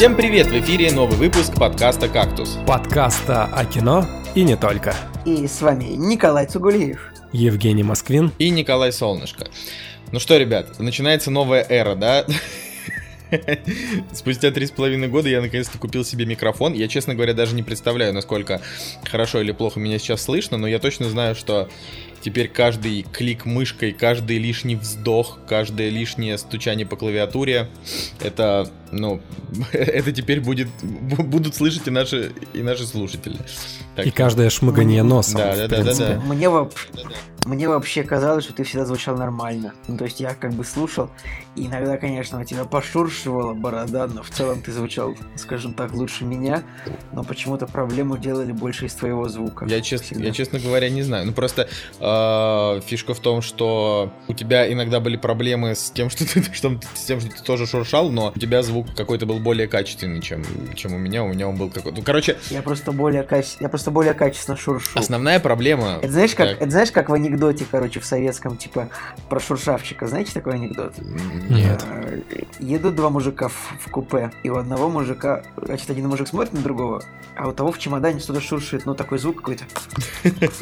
Всем привет! В эфире новый выпуск подкаста «Кактус». Подкаста о кино и не только. И с вами Николай Цугулиев. Евгений Москвин. И Николай Солнышко. Ну что, ребят, начинается новая эра, да? Спустя три с половиной года я наконец-то купил себе микрофон. Я, честно говоря, даже не представляю, насколько хорошо или плохо меня сейчас слышно, но я точно знаю, что теперь каждый клик мышкой, каждый лишний вздох, каждое лишнее стучание по клавиатуре, это, ну, это теперь будет, будут слышать и наши, и наши слушатели. Так. И каждое шмыганье носом. Да, да, да, да, да. Мне, мне вообще казалось, что ты всегда звучал нормально. Ну, то есть я как бы слушал, и иногда, конечно, у тебя пошуршивала борода, но в целом ты звучал, скажем так, лучше меня, но почему-то проблему делали больше из твоего звука. Я, честно, я честно говоря, не знаю. Ну, просто э, фишка в том, что у тебя иногда были проблемы с тем, что ты, что, с тем, что ты тоже шуршал, но у тебя звук какой-то был более качественный, чем, чем у меня. У меня он был какой-то... Ну, короче... Я просто более, каче... я просто более качественно шуршу. Основная проблема... Это знаешь, как, так. это знаешь, как в анекдоте, короче, в советском, типа, про шуршавчика. Знаете такой анекдот? Нет. Э, едут два мужика в, в купе, и у одного мужика, значит, один мужик смотрит на другого, а у того в чемодане что-то шуршит, ну, такой звук какой-то.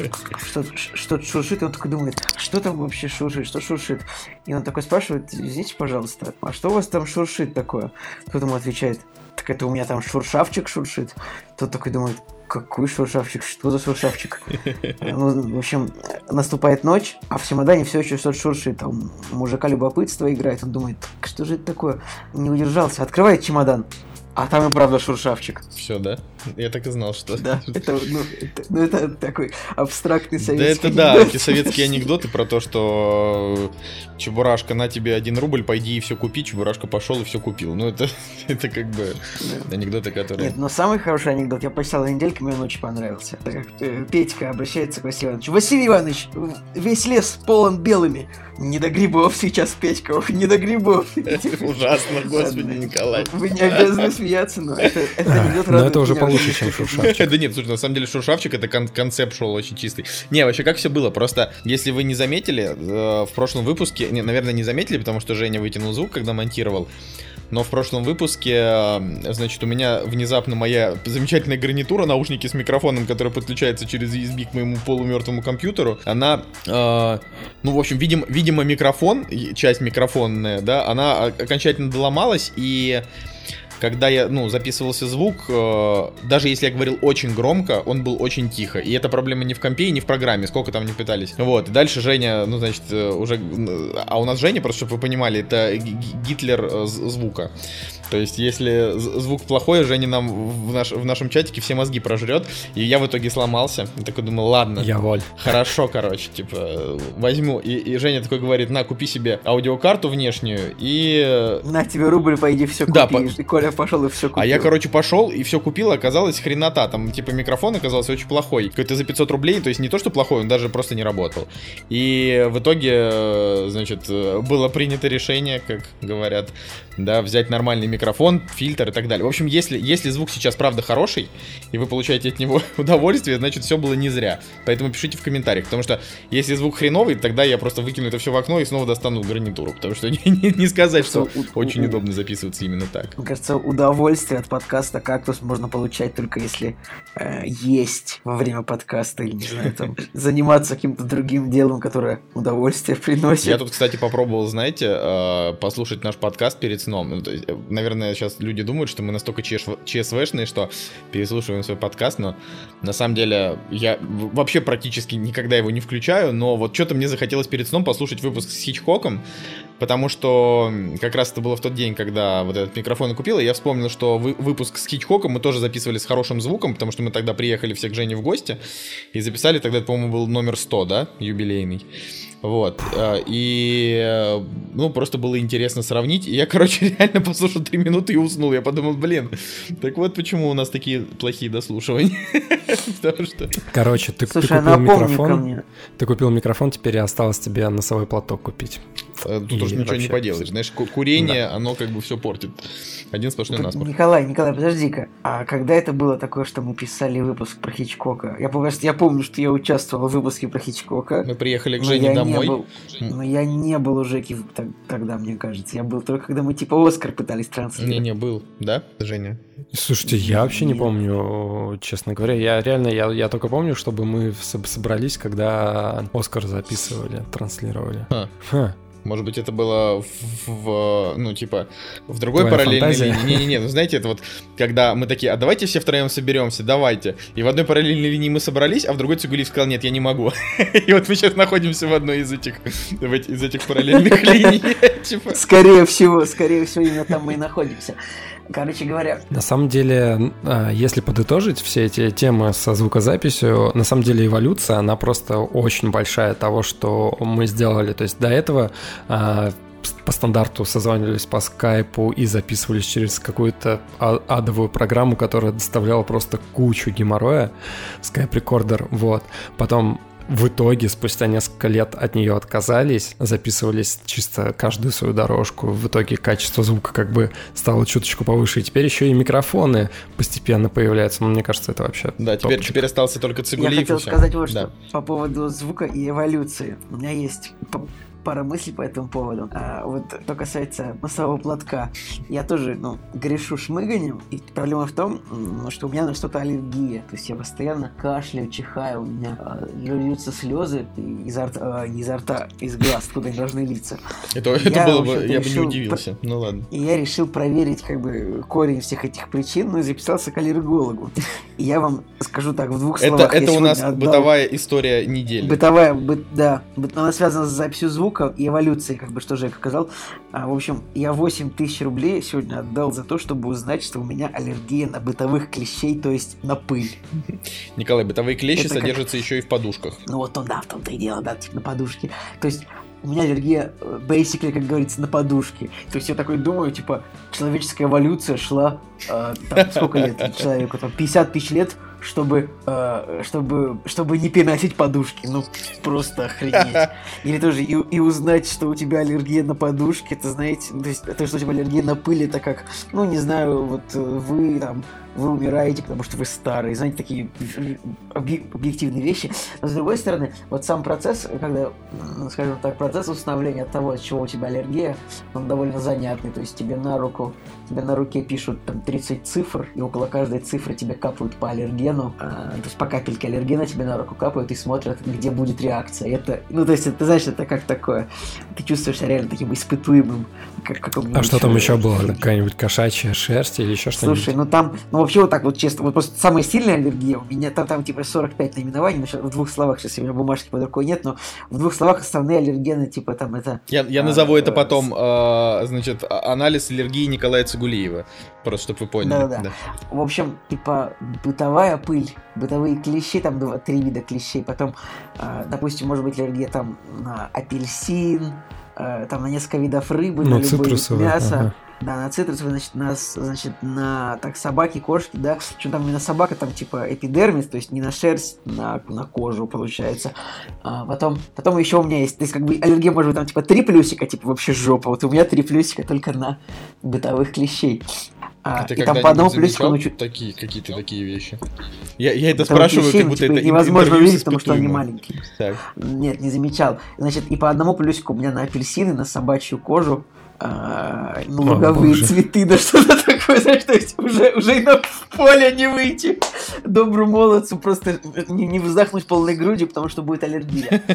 Что-то шуршит, и он такой думает, что там вообще шуршит, что шуршит? И он такой спрашивает, извините, пожалуйста, а что у вас там шуршит такое? Тот ему отвечает, так это у меня там шуршавчик шуршит. Тот такой думает, какой шуршавчик? Что за шуршавчик? Ну, в общем, наступает ночь, а в чемодане все еще что-то шуршит. Там мужика любопытство играет. Он думает, что же это такое? Не удержался. Открывает чемодан. А там и правда шуршавчик. Все, да? Я так и знал, что... Да, это, ну, это, ну, это такой абстрактный советский Да, это анекдот. да, эти советские анекдоты про то, что Чебурашка, на тебе один рубль, пойди и все купи. Чебурашка пошел и все купил. Ну, это, это как бы да. анекдоты, которые... Нет, но самый хороший анекдот, я почитал на недельке, мне он очень понравился. Это как э, Петька обращается к Василию Ивановичу. Василий Иванович, весь лес полон белыми. Не до грибов сейчас, Петька, ох, не до грибов. Ужасно, господи, Николай. Вы не обязаны смеяться, но это, это анекдот Но это уже получше, чем Шуршавчик. Да нет, слушай, на самом деле Шуршавчик это концепт шел очень чистый. Не, вообще как все было, просто если вы не заметили, э, в прошлом выпуске, наверное, не заметили, потому что Женя вытянул звук, когда монтировал, но в прошлом выпуске, э, значит, у меня внезапно моя замечательная гарнитура, наушники с микрофоном, который подключается через USB к моему полумертвому компьютеру, она, э, ну, в общем, видимо, видимо, микрофон, часть микрофонная, да, она окончательно доломалась, и когда я, ну, записывался звук, э, даже если я говорил очень громко, он был очень тихо. И эта проблема не в компе и не в программе, сколько там не пытались. Вот, и дальше Женя, ну, значит, э, уже... А у нас Женя, просто чтобы вы понимали, это Гитлер э, звука. То есть, если звук плохой, Женя нам в, наш, в нашем чатике все мозги прожрет. И я в итоге сломался. И такой думаю, ладно. Я воль. Хорошо, короче, типа, возьму. И, и Женя такой говорит, на, купи себе аудиокарту внешнюю и... На тебе рубль, пойди все купи. Да, по... И Коля пошел и все купил. А я, короче, пошел и все купил, оказалось хренота. Там, типа, микрофон оказался очень плохой. Какой-то за 500 рублей, то есть не то, что плохой, он даже просто не работал. И в итоге, значит, было принято решение, как говорят, да, взять нормальный микрофон, фильтр и так далее. В общем, если, если звук сейчас правда хороший, и вы получаете от него удовольствие, значит, все было не зря. Поэтому пишите в комментариях, потому что если звук хреновый, тогда я просто выкину это все в окно и снова достану гарнитуру, потому что не, не, не сказать, что очень удобно записываться именно так. Мне кажется, удовольствие от подкаста «Кактус» можно получать только если э, есть во время подкаста, или, не знаю, там, заниматься каким-то другим делом, которое удовольствие приносит. Я тут, кстати, попробовал, знаете, э, послушать наш подкаст перед сном. Ну, э, наверное, сейчас люди думают, что мы настолько ЧСВшные, что переслушиваем свой подкаст, но на самом деле я вообще практически никогда его не включаю, но вот что-то мне захотелось перед сном послушать выпуск с Хичкоком, потому что как раз это было в тот день, когда вот этот микрофон купил, и я вспомнил, что вы, выпуск с Хичкоком мы тоже записывали с хорошим звуком, потому что мы тогда приехали все к Жене в гости, и записали тогда, по-моему, был номер 100, да, юбилейный. Вот. Э, и, э, ну, просто было интересно сравнить. И я, короче, реально послушал три минуты и уснул. Я подумал, блин, так вот почему у нас такие плохие дослушивания. Потому что... Короче, ты, Слушай, ты купил микрофон. Ты купил микрофон, теперь осталось тебе носовой платок купить. Э, Тут И уж ничего не поделаешь. Знаешь, ку- курение, оно как бы все портит. Один сплошной насморк. Николай, Николай, подожди-ка. А когда это было такое, что мы писали выпуск про Хичкока? Я помню, что- я помню, что я участвовал в выпуске про Хичкока. Мы приехали к Жене домой. Был, но я не был у Жеки тогда, мне кажется. Я был только когда мы типа Оскар пытались транслировать. Не-не, был, да, Женя? Слушайте, я вообще не помню, честно говоря. Я реально, я, я только помню, чтобы мы соб- собрались, когда Оскар записывали, транслировали. А. Ха. Может быть, это было в, в, ну, типа, в другой Твоя параллельной фантазия? линии. Не-не-не, ну, знаете, это вот, когда мы такие, а давайте все втроем соберемся, давайте. И в одной параллельной линии мы собрались, а в другой Цигулиев сказал, нет, я не могу. И вот мы сейчас находимся в одной из этих, из этих параллельных линий. Типа, Скорее всего, скорее всего, именно там мы и находимся. Короче говоря, На самом деле, а, если подытожить все эти темы со звукозаписью, на самом деле эволюция, она просто очень большая того, что мы сделали. То есть до этого а, по стандарту созванивались по скайпу и записывались через какую-то а- адовую программу, которая доставляла просто кучу геморроя, скайп-рекордер, вот. Потом в итоге, спустя несколько лет от нее отказались, записывались чисто каждую свою дорожку. В итоге качество звука как бы стало чуточку повыше. И теперь еще и микрофоны постепенно появляются. Ну, мне кажется, это вообще Да, теперь, топчик. теперь остался только я Цигулиев. и хотел сказать вот Да. что по поводу звука и эволюции. У меня есть пара мыслей по этому поводу. А, вот что касается носового платка. Я тоже, ну, грешу шмыганием. И проблема в том, что у меня на что-то аллергия. То есть я постоянно кашляю, чихаю, у меня а, льются слезы изо рта, а, не изо рта, из глаз, откуда они должны литься. Это, это Я, было бы, я бы не решил удивился. Ну ладно. И я решил проверить как бы корень всех этих причин, ну и записался к аллергологу. И я вам скажу так, в двух Это, словах. это у нас отдал- бытовая история недели. Бытовая, бы- да. Она связана с записью звука и эволюцией, как бы, что Жека сказал. А, в общем, я 8 тысяч рублей сегодня отдал за то, чтобы узнать, что у меня аллергия на бытовых клещей, то есть на пыль. Николай, бытовые клещи Это как- содержатся еще и в подушках. Ну вот он, да, в том-то и дело, да, типа на подушке. То есть у меня аллергия, э, basically, как говорится, на подушке. То есть я такой думаю, типа, человеческая эволюция шла, э, там, сколько лет человеку, там, 50 тысяч лет, чтобы, э, чтобы, чтобы не переносить подушки. Ну, просто охренеть. Или тоже и, и узнать, что у тебя аллергия на подушки, это, знаете, ну, то есть то, что у тебя аллергия на пыль, это как, ну, не знаю, вот э, вы там, вы умираете, потому что вы старые, знаете, такие объ- объективные вещи. Но с другой стороны, вот сам процесс, когда, скажем так, процесс установления того, от чего у тебя аллергия, он довольно занятный. То есть тебе на руку, тебе на руке пишут там 30 цифр, и около каждой цифры тебе капают по аллергену. а, то есть по капельке аллергена тебе на руку капают и смотрят, где будет реакция. Это, ну, то есть, ты знаешь, это как такое. Ты чувствуешь себя реально таким испытуемым. Как, А что там еще было? Какая-нибудь кошачья шерсть или еще что-нибудь? Слушай, ну там, ну вообще вот так вот честно, вот просто самая сильная аллергия у меня, там, там типа 45 наименований, но щас в двух словах, сейчас у меня бумажки под рукой нет, но в двух словах основные аллергены, типа там это... Я, я А, назову это э, потом, а, значит, а- анализ аллергии Николая Цигулиева. Просто, чтобы вы поняли. Да-да-да. В общем, типа бытовая пыль, бытовые клещи, там два, три вида клещей, потом, а, допустим, может быть аллергия там на апельсин, а, там на несколько видов рыбы, Ну, на любое мясо. ага. Да, на цитрусовые, значит, на, значит, на так, собаки, кошки, да. Причем там именно собака, там типа эпидермис, то есть не на шерсть, на, на кожу получается. А потом, потом еще у меня есть, то есть как бы аллергия может быть там типа три плюсика, типа вообще жопа. Вот у меня три плюсика только на бытовых клещей. А, А ты и там по одному плюсику замечал ну, такие, какие-то такие вещи? Я, я это бытовых спрашиваю, клещей, как ну, будто типа, это невозможно увидеть, потому что они маленькие. Так. Нет, не замечал. Значит, и по одному плюсику у меня на апельсины, на собачью кожу, а, О, луговые цветы, да что-то такое, знаешь, то есть уже, уже и на поле не выйти. Добру молодцу просто не, не вздохнуть полной грудью, потому что будет аллергия.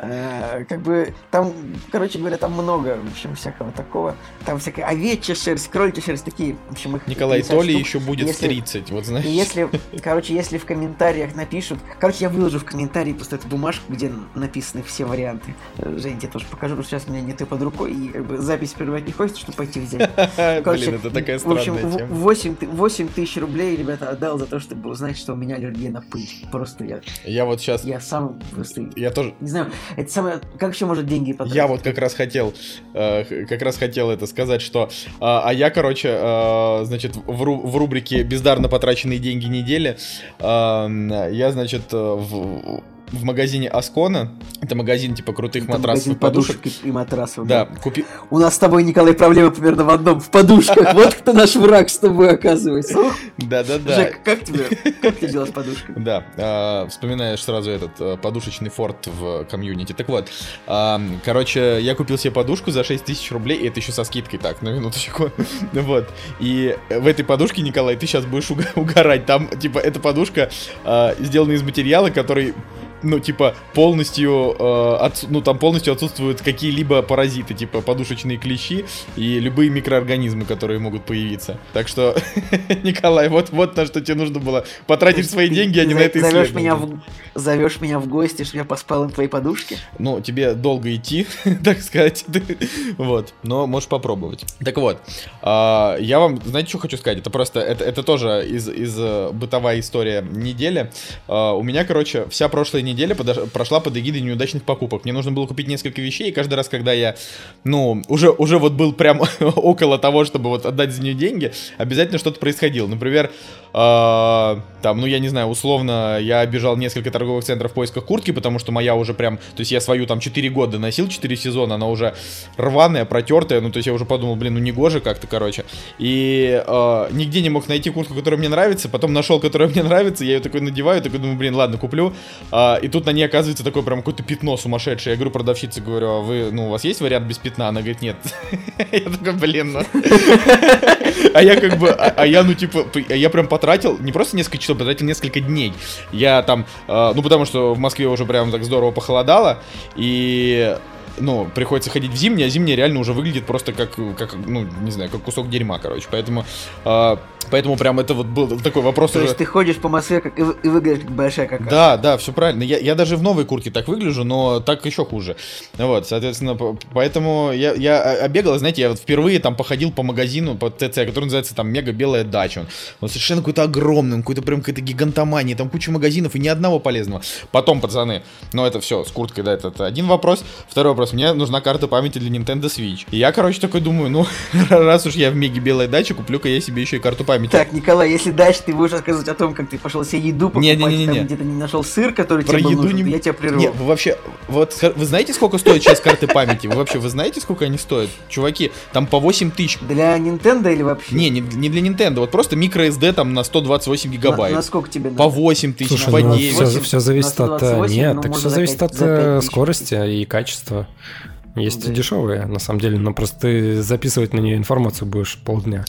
А, как бы там, короче говоря, там много, в общем, всякого такого. Там всякая овечья шерсть, кроличья шерсть, такие, в общем, их Николай, 50 то ли штук. еще будет Если- 30, вот знаешь. Если, короче, если в комментариях напишут... Короче, я выложу в комментарии просто эту бумажку, где написаны все варианты. Жень, тебе тоже покажу, потому что сейчас у меня нет и под рукой, и как бы запись прерывать не хочется, чтобы пойти взять. Короче, Блин, это такая в общем, в- тема. 8, ты- 8 тысяч рублей, ребята, отдал за то, чтобы узнать, что у меня аллергия на пыль. Просто я, Я вот сейчас, я сам просто... я тоже, Не знаю, это самое... Как еще может деньги потратить? Я вот как раз хотел, э, как раз хотел это сказать, что, а а я, короче, э, значит, в, ру- в рубрике бездарно потраченные деньги недели, э, я, значит, э, в- в магазине Аскона. Это магазин типа крутых Это матрасов и подушек. подушек и, матрасов. Да, купи... У нас с тобой, Николай, проблема примерно в одном, в подушках. Вот кто наш враг с тобой оказывается. Ух, Да-да-да. Жек, как тебе? Как ты дела с подушками? Да, а, вспоминаешь сразу этот а, подушечный форт в комьюнити. Так вот, а, короче, я купил себе подушку за 6 тысяч рублей, и это еще со скидкой, так, на минуточку. Вот. И в этой подушке, Николай, ты сейчас будешь угорать. Там, типа, эта подушка сделана из материала, который ну, типа, полностью, э, отс- ну, там полностью отсутствуют какие-либо паразиты, типа подушечные клещи и любые микроорганизмы, которые могут появиться. Так что, Николай, вот, вот на что тебе нужно было потратить свои деньги, а не на это Зовешь меня, в... Зовешь меня в гости, чтобы я поспал на твоей подушке? Ну, тебе долго идти, так сказать. вот. Но можешь попробовать. Так вот, а, я вам, знаете, что хочу сказать? Это просто, это, это тоже из, из э, бытовая история недели. А, у меня, короче, вся прошлая неделя подош- прошла под эгидой неудачных покупок. Мне нужно было купить несколько вещей, и каждый раз, когда я, ну, уже, уже вот был прям около того, чтобы вот отдать за нее деньги, обязательно что-то происходило. Например, а, там, ну, я не знаю, условно, я обижал несколько торговых центров в поисках куртки, потому что моя уже прям, то есть я свою там 4 года носил, 4 сезона, она уже рваная, протертая, ну, то есть я уже подумал, блин, ну, не гоже как-то, короче. И а, нигде не мог найти куртку, которая мне нравится, потом нашел, которая мне нравится, я ее такой надеваю, такой думаю, блин, ладно, куплю. А, и тут на ней оказывается такое прям какое-то пятно сумасшедшее. Я говорю продавщице, говорю, а вы, ну, у вас есть вариант без пятна? Она говорит, нет. Я такой, блин, ну. А я как бы, а а я, ну, типа, я прям потратил, не просто несколько часов, потратил несколько дней. Я там, э, ну, потому что в Москве уже прям так здорово похолодало, и ну, приходится ходить в зимнее, а зимнее реально уже выглядит просто как, как ну, не знаю, как кусок дерьма, короче. Поэтому, э, поэтому прям это вот был такой вопрос То уже... есть ты ходишь по Москве как, и, и выглядишь как большая какая. Да, да, все правильно. Я, я даже в новой куртке так выгляжу, но так еще хуже. Вот, соответственно, по- поэтому я, я обегал, знаете, я вот впервые там походил по магазину, по ТЦ, который называется там Мега Белая Дача. Он, он совершенно какой-то огромный, какой-то прям какая-то гигантомания, там куча магазинов и ни одного полезного. Потом, пацаны, ну это все, с курткой, да, это, это один вопрос. Второй вопрос, мне нужна карта памяти для Nintendo Switch. И я, короче, такой думаю, ну, раз уж я в Меге Белая Дача, куплю-ка я себе еще и карту памяти. Так, Николай, если дальше ты будешь рассказывать о том, как ты пошел себе еду покупать, Не-не-не-не. там где-то не нашел сыр, который Про тебе был еду нужен, не... я тебя прерву. Не, вы вообще, вот, вы знаете, сколько стоят сейчас карты памяти? Вы вообще, вы знаете, сколько они стоят? Чуваки, там по 8 тысяч. Для Nintendo или вообще? Не, не, не для Nintendo, вот просто microSD там на 128 На, гигабайт. на сколько тебе По надо? 8 тысяч, Слушай, по ну, 9. все, 8, все зависит на от... 128, Нет, ну, так все за зависит пять- от за пять э, скорости и качества. Есть Да. и дешевые, на самом деле, но просто ты записывать на нее информацию будешь полдня.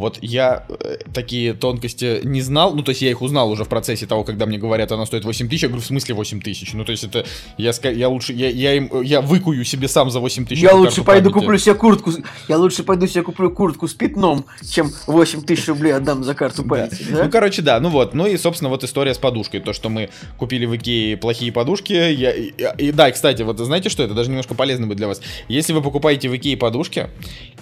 Вот я э, такие тонкости не знал, ну то есть я их узнал уже в процессе того, когда мне говорят, она стоит 8 тысяч, я говорю, в смысле 8 тысяч? Ну то есть это, я, я лучше, я, я, им, я выкую себе сам за 8 тысяч. Я лучше пойду памяти. куплю себе куртку. Я лучше пойду себе куплю куртку с пятном, чем 8 тысяч рублей отдам за карту Да. памяти. да? Ну, короче, да, ну вот. Ну и, собственно, вот история с подушкой. То, что мы купили в Икее плохие подушки. Я, и, и да, кстати, вот знаете что, это даже немножко полезно будет для вас. Если вы покупаете в Икее подушки,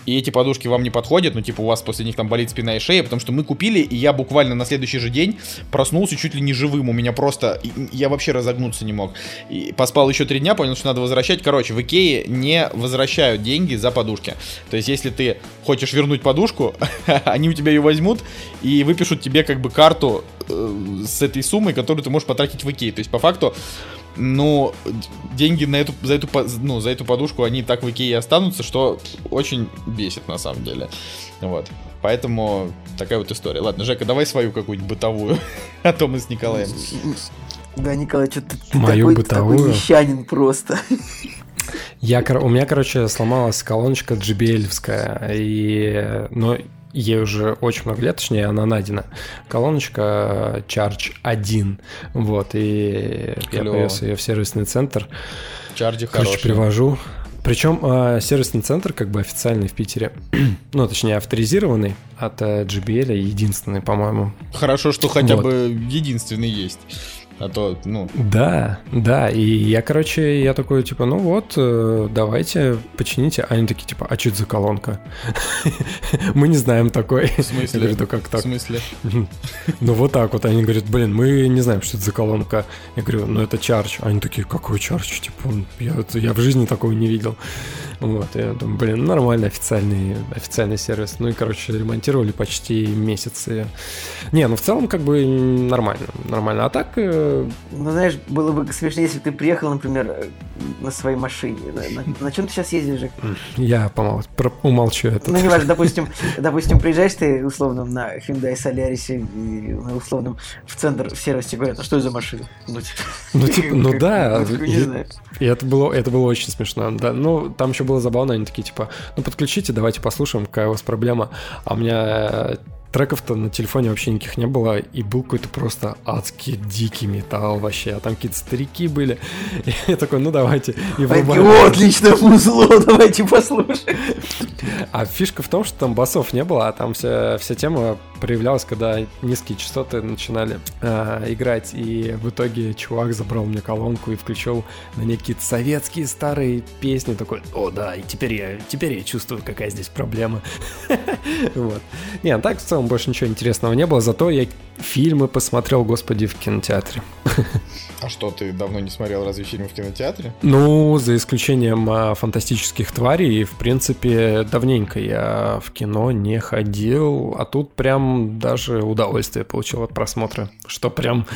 и эти подушки вам не подходят, ну, типа, у вас после них там болит спина и шея, потому что мы купили, и я буквально на следующий же день проснулся чуть ли не живым. У меня просто... Я вообще разогнуться не мог. И поспал еще три дня, понял, что надо возвращать. Короче, в Икее не возвращают деньги за подушки. То есть, если ты хочешь вернуть подушку, они у тебя ее возьмут и выпишут тебе как бы карту э, с этой суммой, которую ты можешь потратить в Икее. То есть, по факту, ну, д- деньги на эту, за, эту, ну, за эту подушку, они так в Икее останутся, что очень бесит на самом деле. Вот. Поэтому такая вот история. Ладно, Жека, давай свою какую-нибудь бытовую, а то мы с Николаем. Да, Николай, что ты, ты Мою такой, такой бытовую? мещанин просто. Я, у меня, короче, сломалась колоночка JBL, и, но ей уже очень много лет, точнее, она найдена. Колоночка Charge 1, вот, и я Клёво. привез ее в сервисный центр. Чарджи Короче, хороший. привожу. Причем э, сервисный центр как бы официальный в Питере, ну, точнее, авторизированный от э, JBL, единственный, по-моему. Хорошо, что хотя Вот. бы единственный есть. А то, ну, Да, да, и я, короче, я такой, типа, ну вот, э, давайте почините. А они такие, типа, а что это за колонка? Мы не знаем такой. в смысле? Я говорю, да как В так? смысле? Ну вот так вот. Они говорят, блин, мы не знаем, что это за колонка. Я говорю, ну это чардж. Они такие, какой чардж? Типа, я в жизни такого не видел. Вот, я думаю, блин, нормальный официальный, официальный сервис. Ну и, короче, ремонтировали почти месяц ее. Не, ну в целом как бы нормально, нормально. А так... Э... Ну, знаешь, было бы смешно, если бы ты приехал, например, на своей машине. На, на, на чем ты сейчас ездишь, Жек? Я помол... про... умолчу это. Ну, не важно, допустим, допустим, приезжаешь ты, условно, на Hyundai Solaris и на условном в центр в сервисе говорят, а что это за машина? Ну, типа, ну, типа, ну да. И это было, это было очень смешно. Да. Ну, там еще было забавно, они такие, типа, ну подключите, давайте послушаем, какая у вас проблема. А у меня треков-то на телефоне вообще никаких не было, и был какой-то просто адский дикий металл вообще, а там какие-то старики были. И я такой, ну давайте. И врубаю. О, отличное музло, давайте послушаем. А фишка в том, что там басов не было, а там вся, вся тема проявлялась, когда низкие частоты начинали э, играть, и в итоге чувак забрал мне колонку и включил на ней какие-то советские старые песни, такой, о да, и теперь я, теперь я чувствую, какая здесь проблема. Вот. Не, а так в целом больше ничего интересного не было, зато я фильмы посмотрел, господи, в кинотеатре. А что, ты давно не смотрел разве фильмы в кинотеатре? Ну, за исключением а, фантастических тварей, в принципе, давненько я в кино не ходил, а тут прям даже удовольствие получил от просмотра, что прям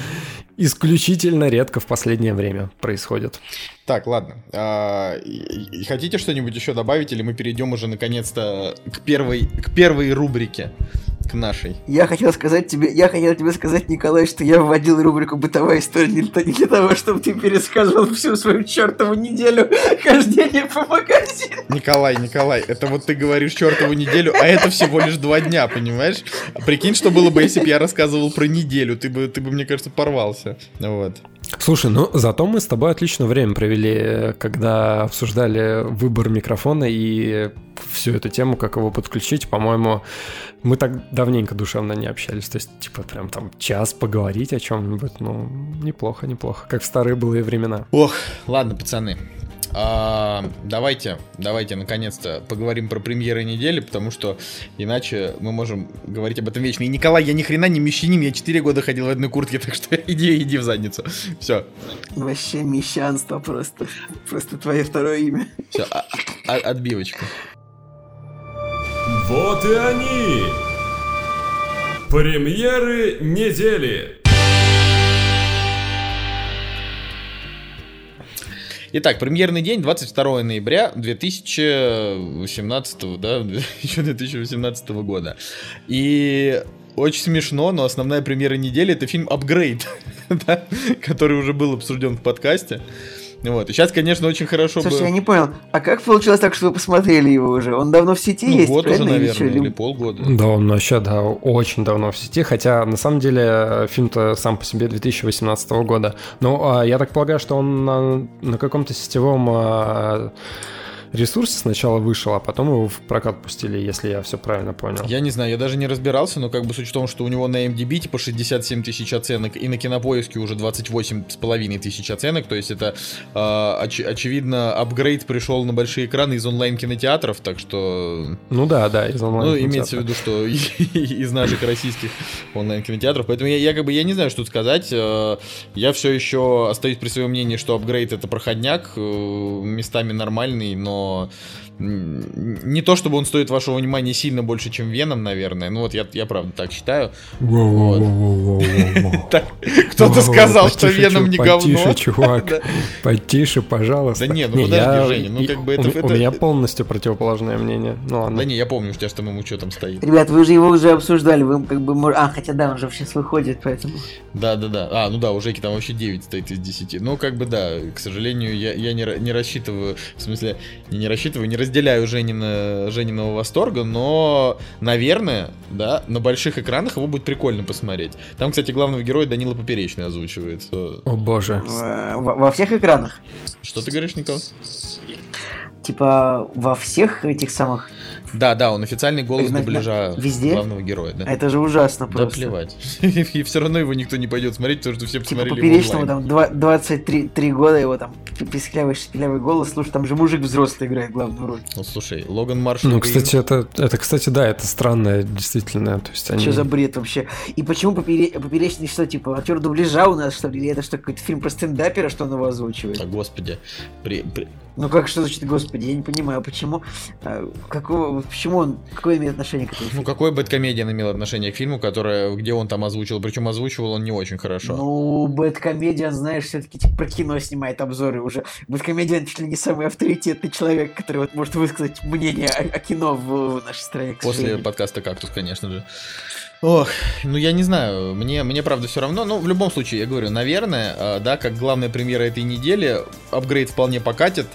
исключительно редко в последнее время происходит. Так, ладно. А, хотите что-нибудь еще добавить, или мы перейдем уже наконец-то к первой, к первой рубрике? К нашей. Я хотел сказать тебе, я хотел тебе сказать, Николай, что я вводил рубрику «Бытовая история» не для, не для того, чтобы ты пересказывал всю свою чертову неделю хождения по магазину. Николай, Николай, это вот ты говоришь чертову неделю, а это всего лишь два дня, понимаешь? Прикинь, что было бы, если бы я рассказывал про неделю, ты бы, ты бы, мне кажется, порвался. Вот. Слушай, ну зато мы с тобой отлично время провели, когда обсуждали выбор микрофона и всю эту тему, как его подключить. По-моему, мы так давненько душевно не общались. То есть, типа, прям там час поговорить о чем-нибудь. Ну, неплохо, неплохо. Как в старые былые времена. Ох, ладно, пацаны. А, давайте, давайте, наконец-то поговорим про премьеры недели, потому что иначе мы можем говорить об этом вечно. И Николай, я ни хрена не мещанин, я 4 года ходил в одной куртке, так что иди, иди в задницу. Все. Вообще мещанство просто. Просто твое второе имя. Все, а, а, отбивочка. Вот и они! Премьеры недели! Итак, премьерный день 22 ноября 2018, да, еще 2018 года. И очень смешно, но основная премьера недели это фильм «Апгрейд», который уже был обсужден в подкасте. Вот. И сейчас, конечно, очень хорошо Слушай, бы... я не понял, а как получилось так, что вы посмотрели его уже? Он давно в сети ну, есть, год уже, наверное, или, или полгода. Да, он вообще, да, очень давно в сети, хотя, на самом деле, фильм-то сам по себе 2018 года. Но а, я так полагаю, что он на, на каком-то сетевом... А, ресурсе сначала вышел, а потом его в прокат пустили, если я все правильно понял. Я не знаю, я даже не разбирался, но как бы суть в том, что у него на MDB типа 67 тысяч оценок, и на Кинопоиске уже 28 с половиной тысяч оценок, то есть это э, оч- очевидно апгрейд пришел на большие экраны из онлайн-кинотеатров, так что... Ну да, да, из онлайн Ну, имеется в виду, что из наших российских онлайн-кинотеатров, поэтому я, я как бы я не знаю, что тут сказать, э, я все еще остаюсь при своем мнении, что апгрейд это проходняк, э, местами нормальный, но 哦。Не то чтобы он стоит вашего внимания сильно больше, чем Веном, наверное. Ну вот я, я правда так считаю. Кто-то сказал, что Веном не говно. Потише, чувак. Потише, пожалуйста. Да нет, ну подожди, Женя, ну как бы это... У меня полностью противоположное мнение. Ну ладно. Да не, я помню, у тебя что там ему что там стоит. Ребят, вы же его уже обсуждали, вы как бы... А, хотя да, он же сейчас выходит, поэтому... Да, да, да. А, ну да, у Жеки там вообще 9 стоит из 10. Ну, как бы да, к сожалению, я, я не, не рассчитываю, в смысле, не, не рассчитываю, не разделяю Женина, Жениного восторга, но, наверное, да, на больших экранах его будет прикольно посмотреть. Там, кстати, главного героя Данила Поперечный озвучивает. О боже. Во, во всех экранах? Что ты говоришь, Никол? Типа во всех этих самых да, да, он официальный голос на, дубляжа Везде? главного героя. Да. Это же ужасно просто. Да плевать. И все равно его никто не пойдет смотреть, потому что все типа посмотрели Поперечному там 23 3 года, его там писклявый, шпилявый голос. Слушай, там же мужик взрослый играет главную роль. Ну, слушай, Логан Маршалл. Ну, кстати, это, это, кстати, да, это странное, действительно. То есть они... Что за бред вообще? И почему попере... Поперечный что, типа, актер дубляжа у нас, что ли? Или это что, какой-то фильм про стендапера, что он его озвучивает? А, господи. При, при... Ну как что значит, господи, я не понимаю, почему, а, какого, почему он, какое имеет отношение к этому Ну, какой Бэткомедиан имел отношение к фильму, которое, где он там озвучил? Причем озвучивал он не очень хорошо. Ну, Бэткомедиан, знаешь, все-таки типа, про кино снимает обзоры уже. Бэткомедиан чуть ли не самый авторитетный человек, который вот может высказать мнение о, о кино в, в нашей стране, После подкаста «Кактус», конечно же. Ох, ну я не знаю, мне, мне правда все равно. Ну, в любом случае, я говорю, наверное, э, да, как главная премьера этой недели, апгрейд вполне покатит.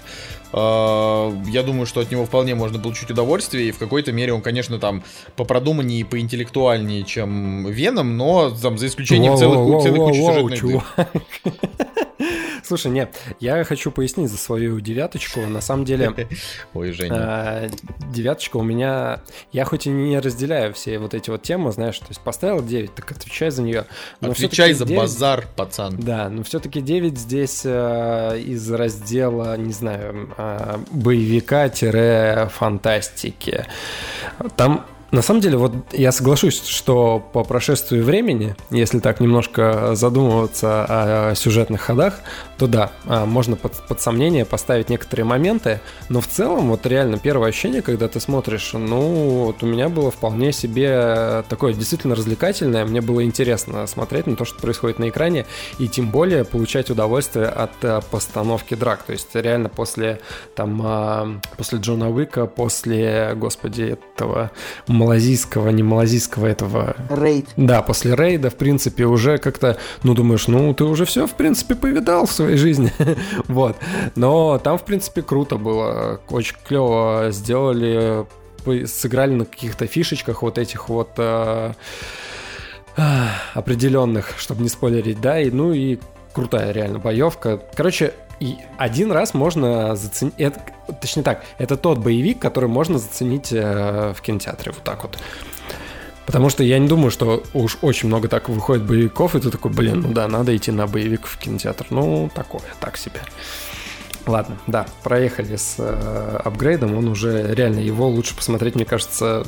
Э, Я думаю, что от него вполне можно получить удовольствие, и в какой-то мере он, конечно, там попродуманнее и поинтеллектуальнее, чем Веном, но там за исключением целых, целой кучи сюжетных дыр. Слушай, нет, я хочу пояснить за свою девяточку. На самом деле, Ой, Женя. А, девяточка у меня... Я хоть и не разделяю все вот эти вот темы, знаешь, то есть поставил 9, так отвечай за нее. Но Отвечай за 9 базар, пацан. Да, но все-таки 9 здесь э, из раздела, не знаю, э, боевика-фантастики. Там на самом деле, вот я соглашусь, что по прошествию времени, если так немножко задумываться о сюжетных ходах, то да, а, можно под, под сомнение поставить некоторые моменты, но в целом вот реально первое ощущение, когда ты смотришь, ну, вот у меня было вполне себе такое действительно развлекательное, мне было интересно смотреть на то, что происходит на экране, и тем более получать удовольствие от а, постановки драк, то есть реально после там, а, после Джона Уика, после, господи, этого малазийского, не малазийского этого Рейд. да, после рейда, в принципе, уже как-то, ну, думаешь, ну, ты уже все, в принципе, повидал в своей жизни. вот. Но там, в принципе, круто было. Очень клево сделали, сыграли на каких-то фишечках вот этих вот э, а, определенных, чтобы не спойлерить, да, и, ну и крутая реально боевка. Короче, и один раз можно заценить... Это, точнее так, это тот боевик, который можно заценить э, в кинотеатре, вот так вот. Потому что я не думаю, что уж очень много так выходит боевиков, и ты такой, блин, ну да, надо идти на боевик в кинотеатр. Ну, такое, так себе. Ладно, да, проехали с э, апгрейдом, он уже реально его лучше посмотреть, мне кажется,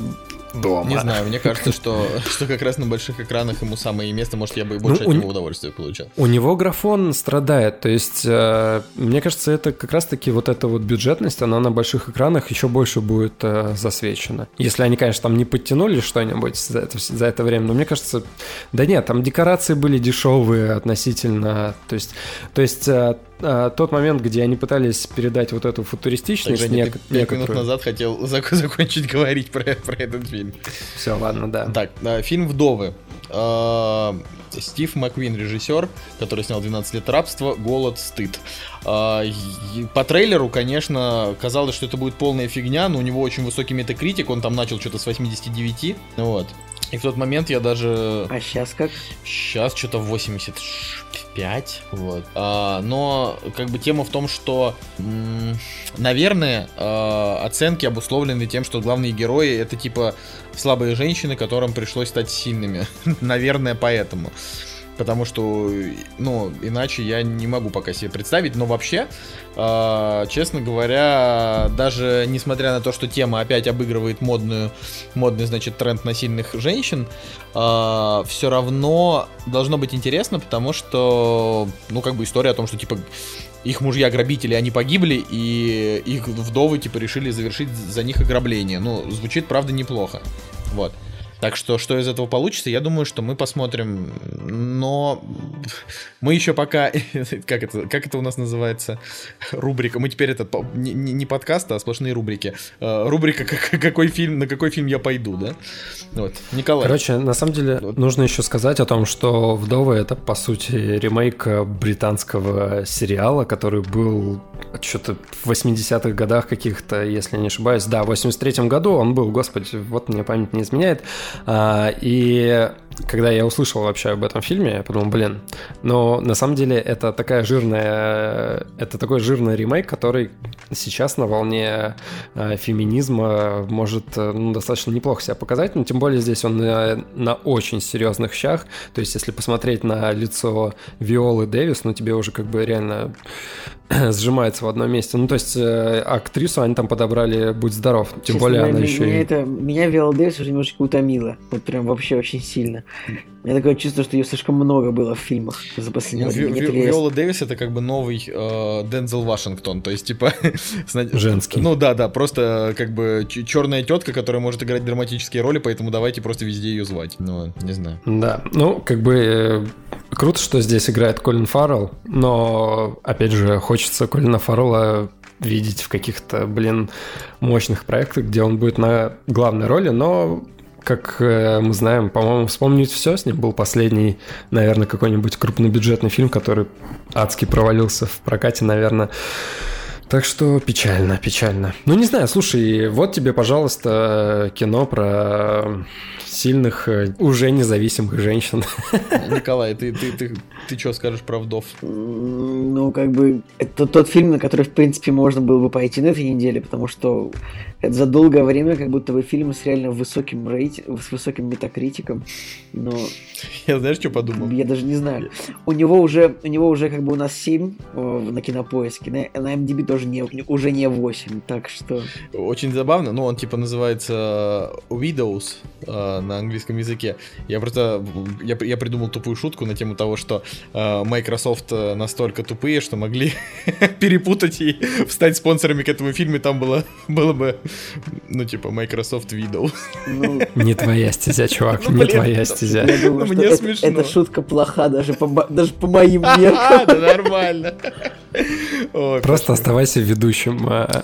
дома. Не знаю, мне кажется, что, что как раз на больших экранах ему самое место, может, я бы и больше Ну, от у него н- удовольствия получал. У него графон страдает, то есть, э, мне кажется, это как раз-таки вот эта вот бюджетность, она на больших экранах еще больше будет э, засвечена. Если они, конечно, там не подтянули что-нибудь за это, за это время, но мне кажется, да нет, там декорации были дешевые относительно, то есть, то есть э, э, тот момент, где они пытались передать вот эту футуристичность, Женя, нек- ты пять минут некоторую. назад хотел зак- закончить говорить про, про этот фильм. Все, ладно, да. Так, э, фильм «Вдовы». Э, Стив Маквин, режиссер, который снял «12 лет рабства», «Голод», «Стыд». И По трейлеру, конечно, казалось, что это будет полная фигня, но у него очень высокий метакритик, он там начал что-то с 89, вот. И в тот момент я даже... А сейчас как? Сейчас что-то 85, вот. А, но как бы тема в том, что, наверное, а, оценки обусловлены тем, что главные герои это типа слабые женщины, которым пришлось стать сильными. наверное, поэтому. Потому что, ну, иначе я не могу пока себе представить. Но вообще, а, честно говоря, даже несмотря на то, что тема опять обыгрывает модную, модный, значит, тренд на сильных женщин, все равно должно быть интересно, потому что, ну, как бы история о том, что, типа, их мужья грабители, они погибли, и их вдовы, типа, решили завершить за них ограбление. Ну, звучит, правда, неплохо. Вот. Так что, что из этого получится, я думаю, что мы посмотрим. Но мы еще пока... Как это, как это у нас называется? Рубрика. Мы теперь это не, не- подкаст, а сплошные рубрики. Э, Рубрика как- какой фильм, на какой фильм я пойду, да? Вот. Николай. Короче, на самом деле Вот. нужно еще сказать о том, что «Вдовы» — это, по сути, ремейк э, британского сериала, который был что-то в 80-х годах каких-то, если не ошибаюсь. Да, в 83-м году он был, господи, вот мне память не изменяет. А, и когда я услышал вообще об этом фильме, я подумал, блин, но на самом деле это такая жирная, это такой жирный ремейк, который сейчас на волне э, феминизма может э, ну, достаточно неплохо себя показать, но тем более здесь он на, на очень серьезных щах, то есть если посмотреть на лицо Виолы Дэвис, ну тебе уже как бы реально сжимается в одном месте. Ну, то есть э, актрису они там подобрали «Будь здоров». Тем Честно более она меня, еще меня и... это, меня Виола Дэвис уже немножечко утомила. Вот прям вообще очень сильно. У меня такое чувство, что ее слишком много было в фильмах за последнее Ну, время. Ви- Ви- Виола Дэвис это как бы новый э, Дензел Вашингтон, то есть типа Женский. Ну да, да, просто как бы черная тетка, которая может играть драматические роли, поэтому давайте просто везде ее звать. Ну, не знаю. Да, ну, как бы э, круто, что здесь играет Колин Фаррелл, но, опять же, хочется Колина Фаррелла видеть в каких-то, блин, мощных проектах, где он будет на главной роли, но как э, мы знаем, по-моему, вспомнить все с ним был последний, наверное, какой-нибудь крупнобюджетный фильм, который адски провалился в прокате, наверное. Так что печально, печально. Ну, не знаю, слушай, вот тебе, пожалуйста, кино про сильных, э, уже независимых женщин. Николай, ты, ты, ты, ты что скажешь про вдов? Ну, как бы, это тот фильм, на который, в принципе, можно было бы пойти на этой неделе, потому что это за долгое время как будто бы фильм с реально высоким рейтингом, с высоким метакритиком, но Я знаешь, что подумал? я даже не знаю. У него уже, у него уже как бы у нас 7 э, на кинопоиске, на, на MDB тоже не, уже не 8, так что... Очень забавно, ну, он типа называется Widows э, на английском языке. Я просто, я, я придумал тупую шутку на тему того, что э, Microsoft э, настолько тупые, что могли перепутать и стать спонсорами к этому фильму, там было, было бы, ну, типа, Microsoft Widows. Ну, Не твоя стезя, чувак, Ну, не блин, твоя стезя. я думаю, что мне это- смешно. эта шутка плоха даже по, даже по моим меркам. да нормально. Ой, Просто оставайся ведущим. а.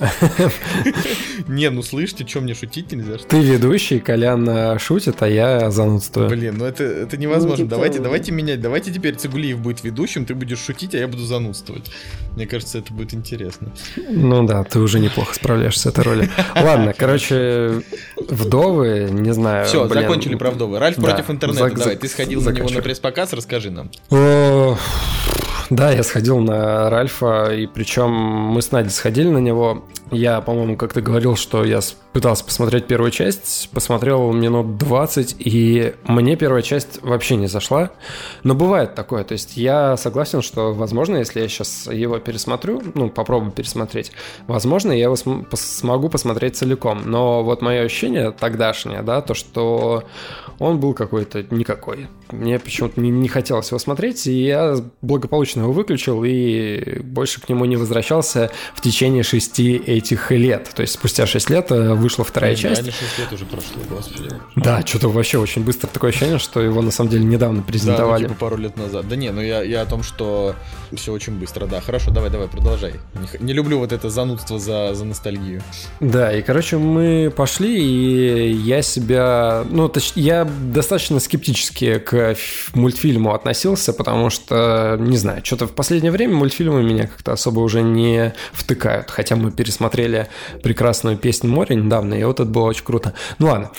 Не, ну слышите, что мне шутить нельзя? что? Ты ведущий, Колян а, шутит, а я занудствую. Блин, ну это, это невозможно. типа давайте, давайте менять. Давайте теперь Цигулиев будет ведущим, ты будешь шутить, а я буду занудствовать. Мне кажется, это будет интересно. Ну да, ты уже неплохо справляешься с этой ролью. Ладно, короче, вдовы, не знаю. Все, блин. закончили про вдовы. Ральф Да, против интернета. зак- Давай, ты сходил на него на пресс-показ, расскажи нам. О, Да, я сходил на Ральфа, и причем мы с Надей сходили на него. Я, по-моему, как-то говорил, что я пытался посмотреть первую часть, посмотрел минут 20, и мне первая часть вообще не зашла. Но бывает такое, то есть я согласен, что, возможно, если я сейчас его пересмотрю, ну, попробую пересмотреть, возможно, я его см- смогу посмотреть целиком. Но вот мое ощущение тогдашнее, да, то, что он был какой-то никакой. Мне почему-то не, не хотелось его смотреть, и я благополучно его выключил и больше к нему не возвращался в течение шести этих лет. То есть спустя шесть лет э, вышла вторая Блин, часть. реально 6 лет уже прошло, господи. Да, что-то вообще очень быстро такое ощущение, что его на самом деле недавно Да, ну, презентовали. типа пару лет назад. Да не, ну я, я о том, что все очень быстро, да. Хорошо, давай, давай, продолжай. Не, не люблю вот это занудство за, за ностальгию. Да, и, короче, мы пошли, и я себя... Ну, точ- я достаточно скептически к мультфильму относился, потому что, не знаю, что-то в последнее время мультфильмы меня как-то особо уже не втыкают. Хотя мы пересмотрели прекрасную песню моря недавно, и вот это было очень круто. Ну ладно.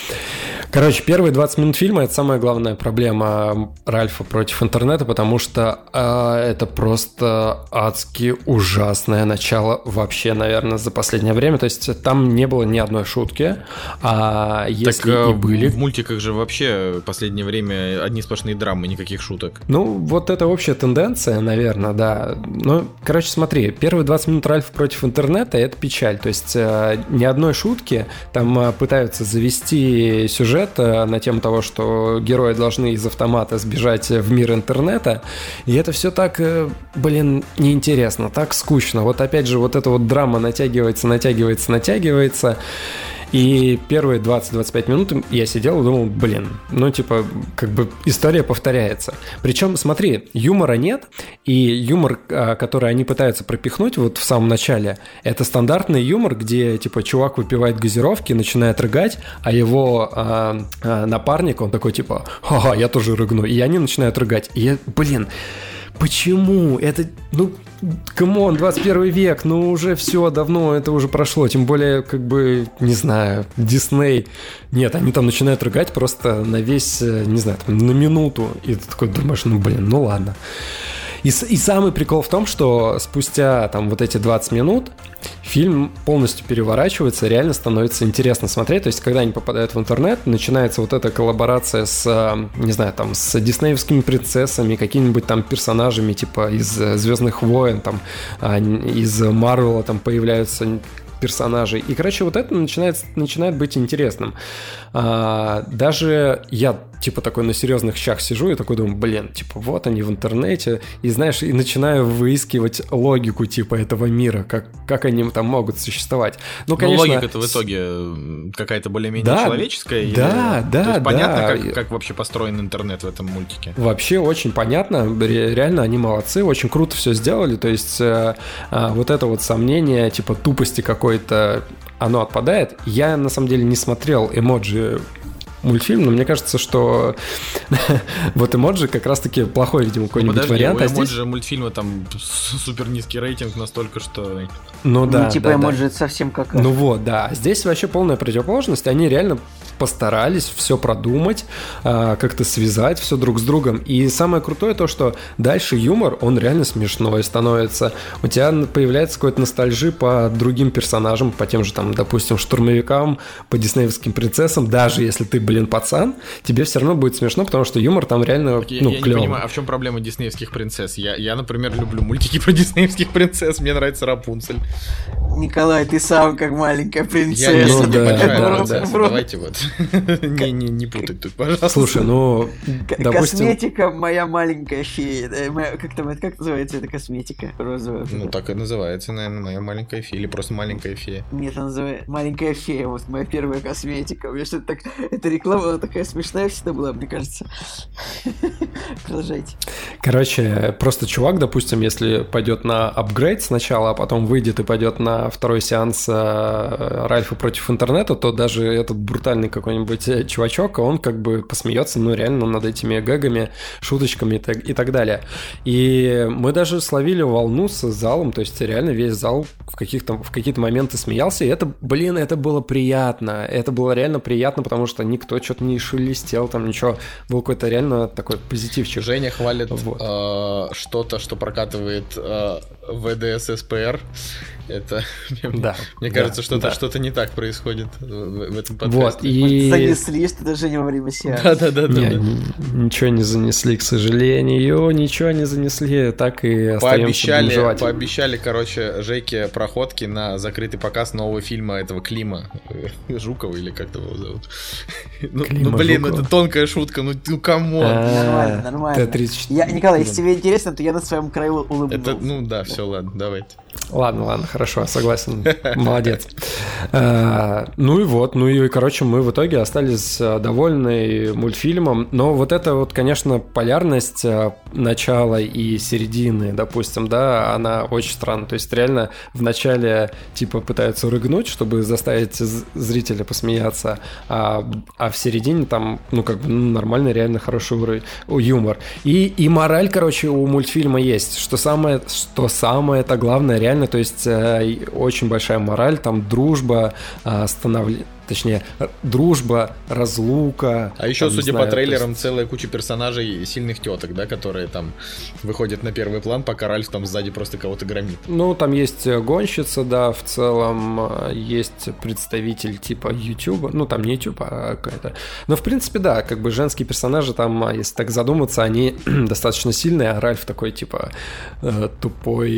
Короче, первые 20 минут фильма — это самая главная проблема Ральфа против интернета, потому что а, это просто адски ужасное начало вообще, наверное, за последнее время. То есть там не было ни одной шутки, а если э, и были... в мультиках же вообще последнее время одни сплошные драмы, никаких шуток. Ну, вот это общая тенденция, наверное, да. Ну, короче, смотри, первые 20 минут Ральфа против интернета — это печаль. То есть э, ни одной шутки. Там э, пытаются завести сюжет э, на тему того, что герои должны из автомата сбежать в мир интернета. И это все так, блин, неинтересно, так скучно. Вот опять же, вот эта вот драма натягивается, натягивается, натягивается. И первые 20-25 минут я сидел и думал, блин, ну типа, как бы история повторяется. Причем, смотри, юмора нет, и юмор, а, который они пытаются пропихнуть вот в самом начале, это стандартный юмор, где типа чувак выпивает газировки, начинает рыгать, а его а, а, напарник, он такой типа, ха-ха, я тоже рыгну, и они начинают рыгать. И я, блин, Почему? Это, ну, come on, 21 век, ну уже все давно, это уже прошло. Тем более, как бы, не знаю, Дисней. Нет, они там начинают рыгать просто на весь, э, не знаю, там, на минуту. И ты такой думаешь, ну, блин, ну ладно. И, и самый прикол в том, что спустя там вот эти 20 минут фильм полностью переворачивается, реально становится интересно смотреть. То есть, когда они попадают в интернет, начинается вот эта коллаборация с, э, не знаю, там, с диснеевскими принцессами, какими-нибудь там персонажами, типа из э, Звездных войн, там, а, из Марвела там появляются персонажей. И, короче, вот это начинает, начинает быть интересным. А, даже я, типа, такой на серьезных щах сижу и такой думаю, блин, типа, вот они в интернете. И, знаешь, и начинаю выискивать логику, типа, этого мира, как, как они там могут существовать. Ну, Но конечно... логика-то в итоге какая-то более-менее Да, человеческая? или- да, да, То есть понятно, да. как, как вообще построен интернет в этом мультике? Вообще очень понятно, ре- реально они молодцы, очень круто все сделали, то есть э, а, вот это вот сомнение, типа тупости какой-то, оно отпадает. Я на самом деле не смотрел эмоджи мультфильм, но мне кажется, что вот эмоджи как раз-таки плохой, видимо, какой-нибудь Подожди, вариант. у а здесь- эмоджи мультфильма там супер низкий рейтинг настолько, что... Ну да, ну, типа да, да. эмоджи это совсем как... Ну вот, да. Здесь вообще полная противоположность. Они реально постарались все продумать, а, как-то связать все друг с другом. И самое крутое то, что дальше юмор, он реально смешной становится. У тебя появляется какой-то ностальжи по другим персонажам, по тем же, там, допустим, штурмовикам, по диснеевским принцессам. Даже если ты, блин, пацан, тебе все равно будет смешно, потому что юмор там реально, Я, ну, я не клёвый. понимаю, а в чем проблема диснеевских принцесс? Я, я, например, люблю мультики про диснеевских принцесс, мне нравится Рапунцель. Николай, ты сам как маленькая принцесса. Я не Ну да, да, принцесса, да. давайте вот. Не, не, не путать тут, пожалуйста. Слушай, ну, допустим... Косметика моя маленькая фея. да, Как там это, как называется эта косметика розовая? Ну, так и называется, наверное, моя маленькая фея. Или просто маленькая фея. Нет, она называется маленькая фея, вот моя первая косметика. У меня что-то так... Эта реклама такая смешная всегда была, мне кажется. Продолжайте. Короче, просто чувак, допустим, если пойдет на апгрейд сначала, а потом выйдет и пойдет на второй сеанс э, Ральфа против интернета, то даже этот брутальный какой-нибудь э, чувачок, он как бы посмеется, ну, реально над этими гэгами, шуточками и так далее. И мы даже словили волну с залом, то есть реально весь зал в, каких-то, в какие-то моменты смеялся, и это, блин, это было приятно. Это было реально приятно, потому что никто что-то не шелестел, там ничего. Был какой-то реально такой позитивчик. Женя хвалит Вот. э, что-то, что прокатывает э, ВДС СПР. Это, Да. мне да, кажется, что-то да. что-то не так происходит в, в этом подкасте. Вот, и... Занесли что-то Женя во время сеанса. Да-да-да. Не, н- ничего не занесли, к сожалению, ничего не занесли, так и остаемся Пообещали, бомжевать. пообещали, короче, Жеке проходки на закрытый показ нового фильма этого Клима Жукова или как его зовут. Ну, Клима ну, блин, ну Жукова. это тонкая шутка, ну, ну come on. А, Нормально, нормально. Т-34. Я, Николай, если тебе интересно, то я на своем краю улыбнулся. Это, ну да, все, ладно, давайте. Ладно, ладно, хорошо, согласен. Молодец. А, Ну и вот, ну и, короче, мы в итоге остались а, довольны мультфильмом. Но вот это вот, конечно, полярность а, начала и середины, допустим, да, она очень странная. То есть реально в начале типа пытаются рыгнуть, чтобы заставить зрителя посмеяться, а, а в середине там, ну, как бы, ну, нормальный, реально хороший уровень, юмор. И, и мораль, короче, у мультфильма есть. Что самое, что самое это главное, реально, то есть э, очень большая мораль, там дружба, а, становление, точнее, дружба, разлука. А еще, там, судя знаю, по трейлерам, есть- целая куча персонажей сильных теток, да, которые там выходят на первый план, пока Ральф там сзади просто кого-то громит. Ну, там есть э, гонщица, да, в целом э, есть представитель типа YouTube, ну, там не YouTube, а какая-то. Но, в принципе, да, как бы женские персонажи там, а, если так задуматься, они достаточно сильные, а Ральф такой, типа, э, тупой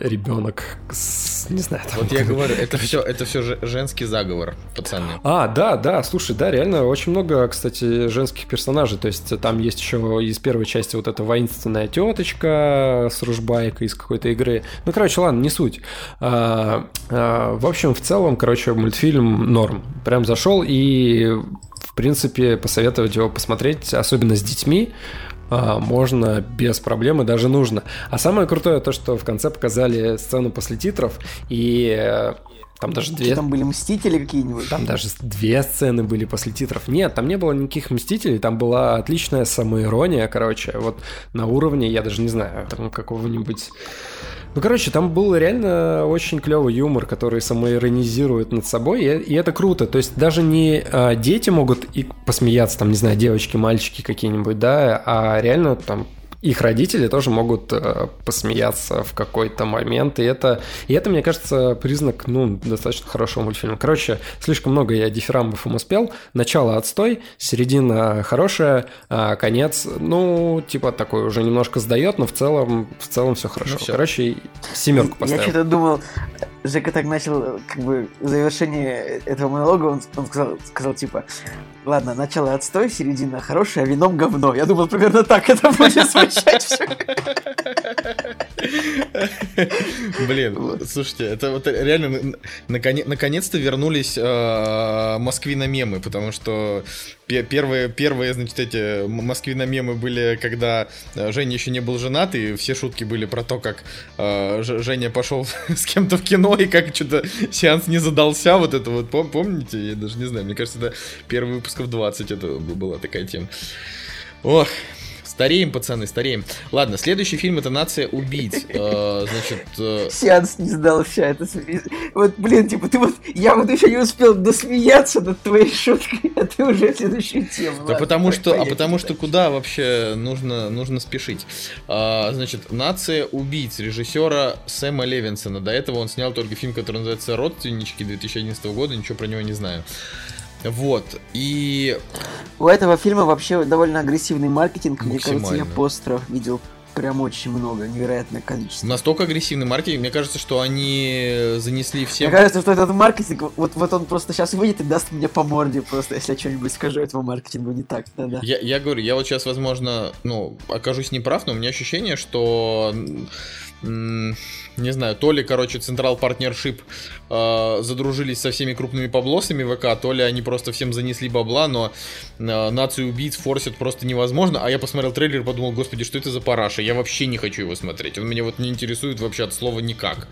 ребенок с, не знаю, там... Вот я говорю, это все, это все женский заговор, пацаны. А, да, да, слушай, да, реально очень много, кстати, женских персонажей. То есть там есть еще из первой части вот эта воинственная теточка с ружбайкой из какой-то игры. Ну, короче, ладно, не суть. А, а, в общем, в целом, короче, мультфильм норм. Прям зашел и, в принципе, посоветовать его посмотреть, особенно с детьми. а, можно без проблем и даже нужно. А самое крутое то, что в конце показали сцену после титров, и там даже две... Что там были мстители какие-нибудь? Там даже две сцены были после титров. Нет, там не было никаких мстителей, там была отличная самоирония, короче, вот на уровне, я даже не знаю, там какого-нибудь... Ну, короче, там был реально очень клевый юмор, который самоиронизирует над собой, и, и это круто. То есть даже не а, дети могут и посмеяться, там, не знаю, девочки, мальчики какие-нибудь, да, а реально там их родители тоже могут э, посмеяться в какой-то момент, и это, и это, мне кажется, признак, ну, достаточно хорошего мультфильма. Короче, слишком много я дифирамбов им успел. Начало отстой, середина хорошая, а конец, ну, типа такой уже немножко сдает, но в целом, в целом все хорошо. Ну, всё. Короче, семерку Я поставил. что-то думал, Жека так начал, как бы, завершение этого монолога, он, он сказал, сказал, типа, ладно, начало отстой, середина хорошая, а вином говно. Я думал, примерно так это будет звучать все. Блин, слушайте, это вот реально наконец-то вернулись э, москвиномемы, потому что пе- первые, первые, значит, эти м- москвиномемы были, когда э, Женя еще не был женат, и все шутки были про то, как э, Женя пошел с кем-то в кино, и как что-то сеанс не задался, вот это вот, пом- помните? Я даже не знаю, мне кажется, это первый выпусков 20 это была такая тема. Ох, стареем, пацаны, стареем. Ладно, следующий фильм это «Нация убийц». Э, Значит, э, Сеанс не сдался. Это... Вот, блин, типа, ты вот, я вот еще не успел досмеяться над твоей шуткой, а ты уже следующую тему. Да Ладно, потому по- что, а потому что куда вообще нужно, нужно спешить? А, значит, «Нация убийц» режиссера Сэма Левинсона. До этого он снял только фильм, который называется «Родственнички» 2011 года, ничего про него не знаю. Вот, и У этого фильма вообще довольно агрессивный маркетинг. Мне кажется, я постеров видел прям очень много, невероятное количество. настолько агрессивный маркетинг, мне кажется, что они занесли всем... Мне кажется, что этот маркетинг, вот, вот он просто сейчас выйдет и даст мне по морде просто, если я что-нибудь скажу этому маркетингу не так. Да-да. Я, я говорю, я вот сейчас, возможно, ну, окажусь неправ, но у меня ощущение, что, не знаю, то ли, короче, Централ Партнершип э, задружились со всеми крупными поблосами ВК, то ли они просто всем занесли бабла, но э, нацию убийц форсят просто невозможно. А я посмотрел трейлер и подумал, господи, что это за параша? Я вообще не хочу его смотреть. Он меня вот не интересует вообще от слова никак.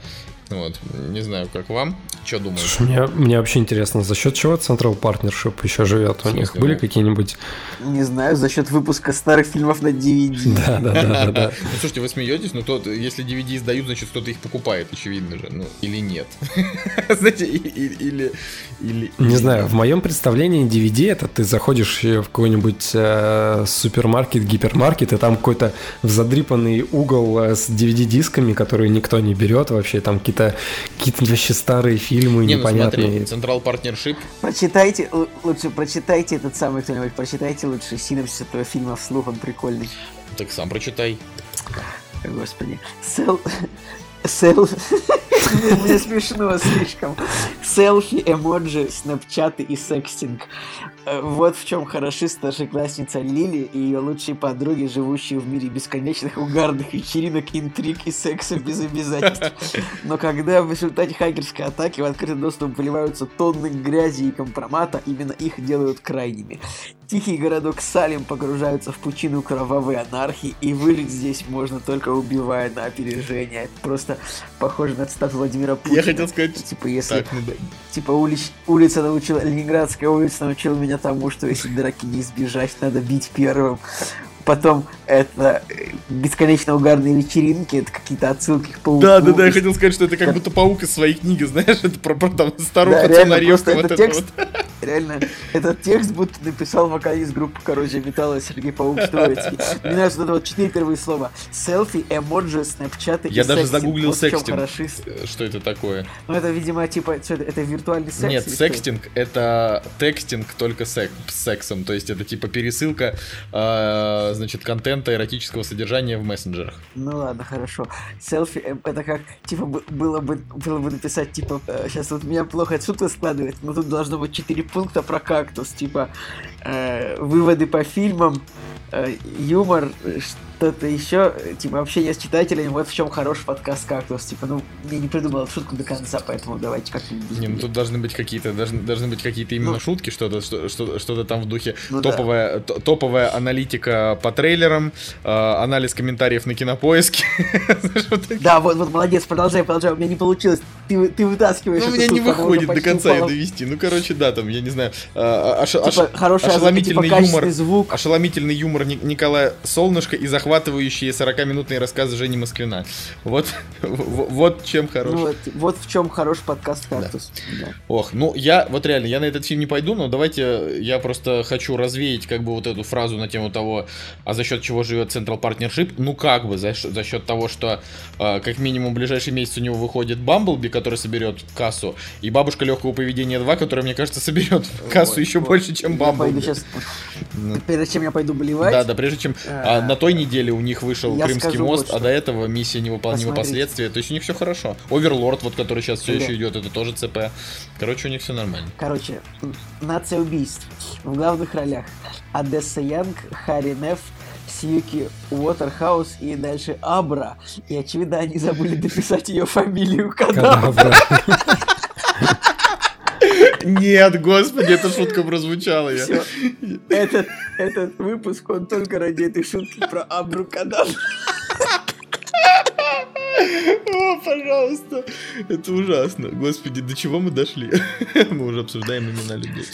Вот, не знаю, как вам, что думаете? Мне, мне вообще интересно, за счет чего Central Partnership еще живет? У них были какие-нибудь... Не знаю, за счет выпуска старых фильмов на DVD. Да, да, да, да. Ну, слушайте, вы смеетесь, но тот, если DVD сдают, значит, кто-то их покупает, очевидно же. Ну, или нет. Знаете, или... или Не или знаю, в моем представлении DVD это ты заходишь в какой-нибудь э, супермаркет, гипермаркет, и там какой-то задрипанный угол э, с DVD-дисками, которые никто не берет вообще, там какие-то какие вообще старые фильмы Не, ну смотри, непонятные. Централ Партнершип, Прочитайте, лучше прочитайте этот самый кто-нибудь, прочитайте лучше синопсис этого фильма вслух, он прикольный. так сам прочитай. Господи. Сел... Сел... Мне смешно слишком. Селфи, эмоджи, снапчаты и секстинг. Э, Вот в чем хороши старшеклассница Лили и ее лучшие подруги, живущие в мире бесконечных угарных вечеринок, интриг и секса без обязательств. Но когда в результате хакерской атаки в открытый доступ выливаются тонны грязи и компромата, именно их делают крайними. Тихий городок Салим погружается в пучину кровавой анархии, и выжить здесь можно только убивая на опережение. Это Просто похоже на цитату Владимира Путина. Я хотел сказать... Типа, если Так, ну да. Типа улиц- улица научила, Ленинградская улица научила меня тому, что если драки не избежать, надо бить первым. Потом это э, бесконечно угарные вечеринки, это какие-то отсылки к пауку. Да, да, да, я хотел сказать, что это как будто паук из своих книг, знаешь, это про, про там старуха Да, реально, вот это текст, вот. реально, этот текст будто написал вокалист группы Коррозия Металла Сергей Паук Троицкий. Мне нравится вот это вот четыре первые слова. Селфи, эмоджи, снапчаты Я и даже секстинг. загуглил Вот секстинг. Э, Что это такое? Ну это, видимо, типа, что это, это виртуальный секс? Нет, или что? секстинг это текстинг только сек- с сексом, то есть это типа пересылка, э, значит, контента эротического содержания в мессенджерах. Ну ладно, хорошо. Селфи э, это как, типа, бы- было бы, было бы написать, типа, сейчас вот меня плохо отсюда складывается, но тут должно быть четыре пункта про кактус, типа, э, выводы по фильмам, э, юмор, э, что-то еще, э, типа, общение с читателями, вот в чем хороший подкаст «Кактус». Типа, ну, я не придумал шутку до конца, поэтому давайте как-нибудь... Не, ну тут должны быть какие-то, должны, должны быть какие-то именно Ну. шутки, что-то, что, что, что-то там в духе Ну да. топовая, т- топовая аналитика по трейлерам, э, анализ комментариев на кинопоиске. Да, вот, вот, молодец, продолжай, продолжай, у меня не получилось, ты, ты вытаскиваешь Ну, у меня не выходит до конца ее довести. Ну, короче, да, там, я не знаю, э, аш- Типа, хорошая озвучка, ошеломительный типа, юмор, ошеломительный юмор Ни- Николая Солнышко и захват захватывающие 40-минутные рассказы Жени Москвина. Вот, вот чем хорош. Ну, вот, вот в чем хорош подкаст «Кактус». Да. Ох, ну я, вот реально, я на этот фильм не пойду, но давайте я просто хочу развеять как бы вот эту фразу на тему того, а за счет чего живет Central Partnership. Ну как бы, за, за счет того, что э, как минимум в ближайший месяц у него выходит Бамблби, который соберет кассу, и Бабушка легкого поведения 2, которая, мне кажется, соберет кассу Ой, еще вот. больше, чем Бамблби. сейчас, прежде чем я пойду болевать. Да, да, прежде чем а, на той неделе у них вышел Крымский мост, а до этого миссия невыполнима последствия. То есть у них все хорошо. Оверлорд, вот который сейчас все еще идет, это тоже ЦП. Короче, у них все нормально. Короче, нация убийств. В главных ролях Одесса Янг, Харри Неф, Сьюки Уотерхаус и дальше Абра. И, очевидно, они забыли дописать ее фамилию Кадавра. Нет, господи, эта шутка прозвучала. Я. Этот, этот выпуск, он только ради этой шутки про Абру Кадавра. О, пожалуйста. Это ужасно. Господи, до чего мы дошли? Мы уже обсуждаем имена людей.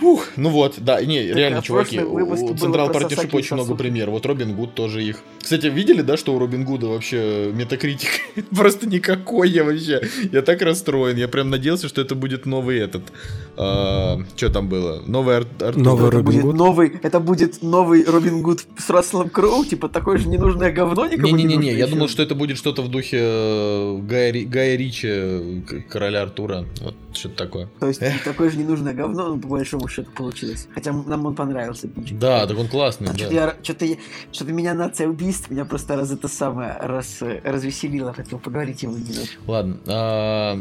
Фух, ну вот, да, не, так, реально, а чуваки, у Central Partnership очень много примеров. Вот Робин Гуд тоже их. Кстати, видели, да, что у Робин Гуда вообще метакритик просто никакой я вообще. Я так расстроен. Я прям надеялся, что это будет новый этот. А, что там было? Новый Ар- Артур. Новый Робин Гуд. Новый, это будет новый Робин Гуд с Расселом Кроу, типа такое же ненужное говно никому не Не-не-не, я думал, что это будет что-то в духе э, Гая, Гая Ричи, короля Артура. Вот что-то такое. То есть такое же ненужное говно, ну, по большому что-то получилось. Хотя нам он понравился. Да, так он классный. А да. Что-то, я, что-то, что-то меня нация убийств, меня просто раз это самое раз, развеселило, хотел поговорить ему. Ладно. А,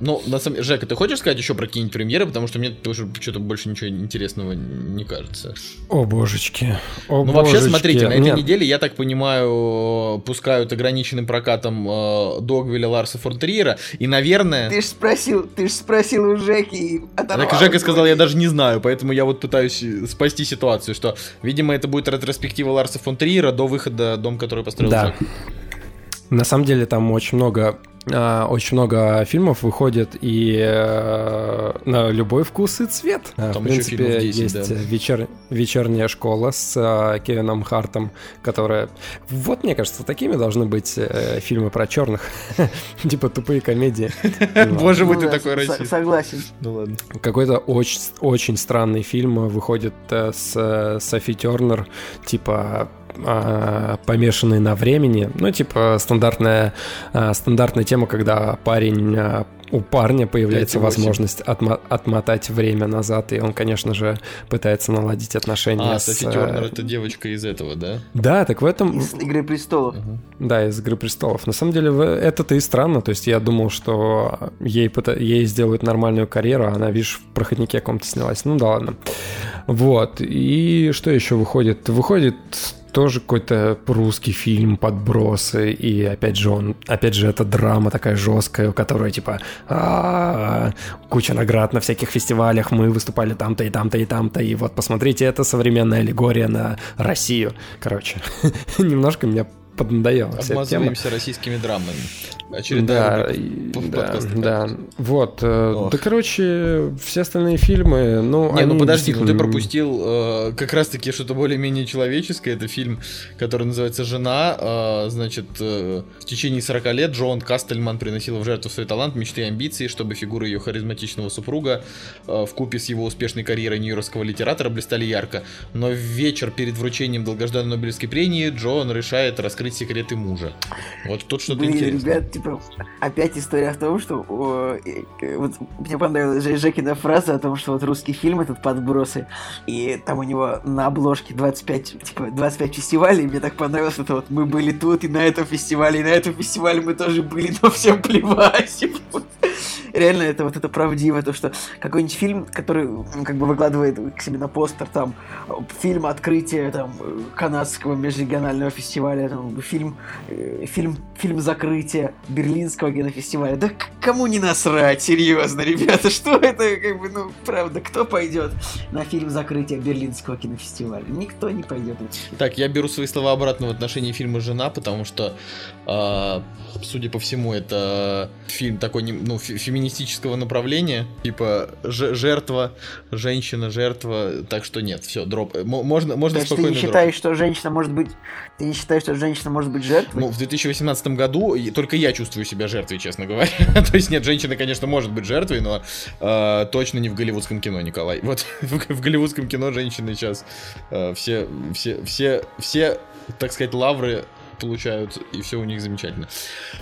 ну, на самом деле, Жека, ты хочешь сказать еще про какие-нибудь премьеры? Потому что мне тоже что-то больше ничего интересного не кажется. О, божечки. О, ну, божечки. вообще, смотрите, на этой Нет. неделе, я так понимаю, пускают ограниченным прокатом э, Догвилля Ларса Фортриера. И, наверное... Ты ж спросил, ты ж спросил у Жеки. Так Жека сказал, я даже не знаю поэтому я вот пытаюсь спасти ситуацию, что, видимо, это будет ретроспектива Ларса фон Триера до выхода «Дом, который построил да. Джек». На самом деле там очень много очень много фильмов выходит и э, на любой вкус и цвет. Там в принципе, 10, есть да. вечер, вечерняя школа с э, Кевином Хартом, которая... Вот, мне кажется, такими должны быть э, фильмы про черных. типа тупые комедии. Боже мой, ты ну такой расист. Согласен. Ну ладно. Какой-то очень, очень странный фильм выходит с Софи Тернер, типа а, помешанный на времени. Ну, типа стандартная, а, стандартная тема, когда парень а, у парня появляется возможность отмо- отмотать время назад, и он, конечно же, пытается наладить отношения а, с... Софи Тернер это девочка из этого, да? Да, так в этом... Из «Игры престолов». Угу. Да, из «Игры престолов». На самом деле, это-то и странно, то есть я думал, что ей, ей сделают нормальную карьеру, а она, видишь, в «Проходнике» каком-то снялась. Ну да ладно. Вот, и что еще выходит? Выходит тоже какой-то русский фильм «Подбросы», и опять же он, опять же, это драма такая жесткая, у которой типа куча наград на всяких фестивалях, мы выступали там-то и там-то и там-то, и вот посмотрите, это современная аллегория на Россию. Короче, немножко меня поднадоело. Обмазываемся российскими драмами. Очередная да, да, да. Вот. Э, Ох. Да, короче, все остальные фильмы, ну, Не, ну подожди, ну ты пропустил э, как раз-таки что-то более-менее человеческое. Это фильм, который называется «Жена». Э, значит, э, в течение 40 лет Джон Кастельман приносила в жертву свой талант, мечты и амбиции, чтобы фигуры ее харизматичного супруга э, в купе с его успешной карьерой нью-йоркского литератора блистали ярко. Но в вечер перед вручением долгожданной Нобелевской премии Джон решает раскрыть секреты мужа. Вот тут что-то интересное. Ребят, типа, опять история в том, что о, вот мне понравилась Жекина фраза о том, что вот русский фильм этот подбросы, и там у него на обложке 25, типа, 25 фестивалей, и мне так понравилось, что вот мы были тут, и на этом фестивале, и на этом фестивале мы тоже были, но всем плевать. Реально, это вот это правдиво, то, что какой-нибудь фильм, который как бы выкладывает к себе на постер, там, фильм открытия, там, канадского межрегионального фестиваля, там, фильм, э, фильм, фильм закрытия, Берлинского кинофестиваля. Да кому не насрать, серьезно, ребята, что это, как бы, ну, правда, кто пойдет на фильм закрытия Берлинского кинофестиваля? Никто не пойдет. Так, я беру свои слова обратно в отношении фильма «Жена», потому что, э, судя по всему, это фильм такой, ну, феминистического направления, типа жертва, женщина, жертва, так что нет, все, дроп. Можно, можно То есть ты не считаешь, что женщина может быть... Ты не считаешь, что женщина может быть жертвой? Ну, в 2018 году только я чувствую себя жертвой, честно говоря. То есть, нет, женщина, конечно, может быть жертвой, но э, точно не в голливудском кино, Николай. Вот в, в голливудском кино женщины сейчас э, все, все, все, все, так сказать, лавры получают, и все у них замечательно.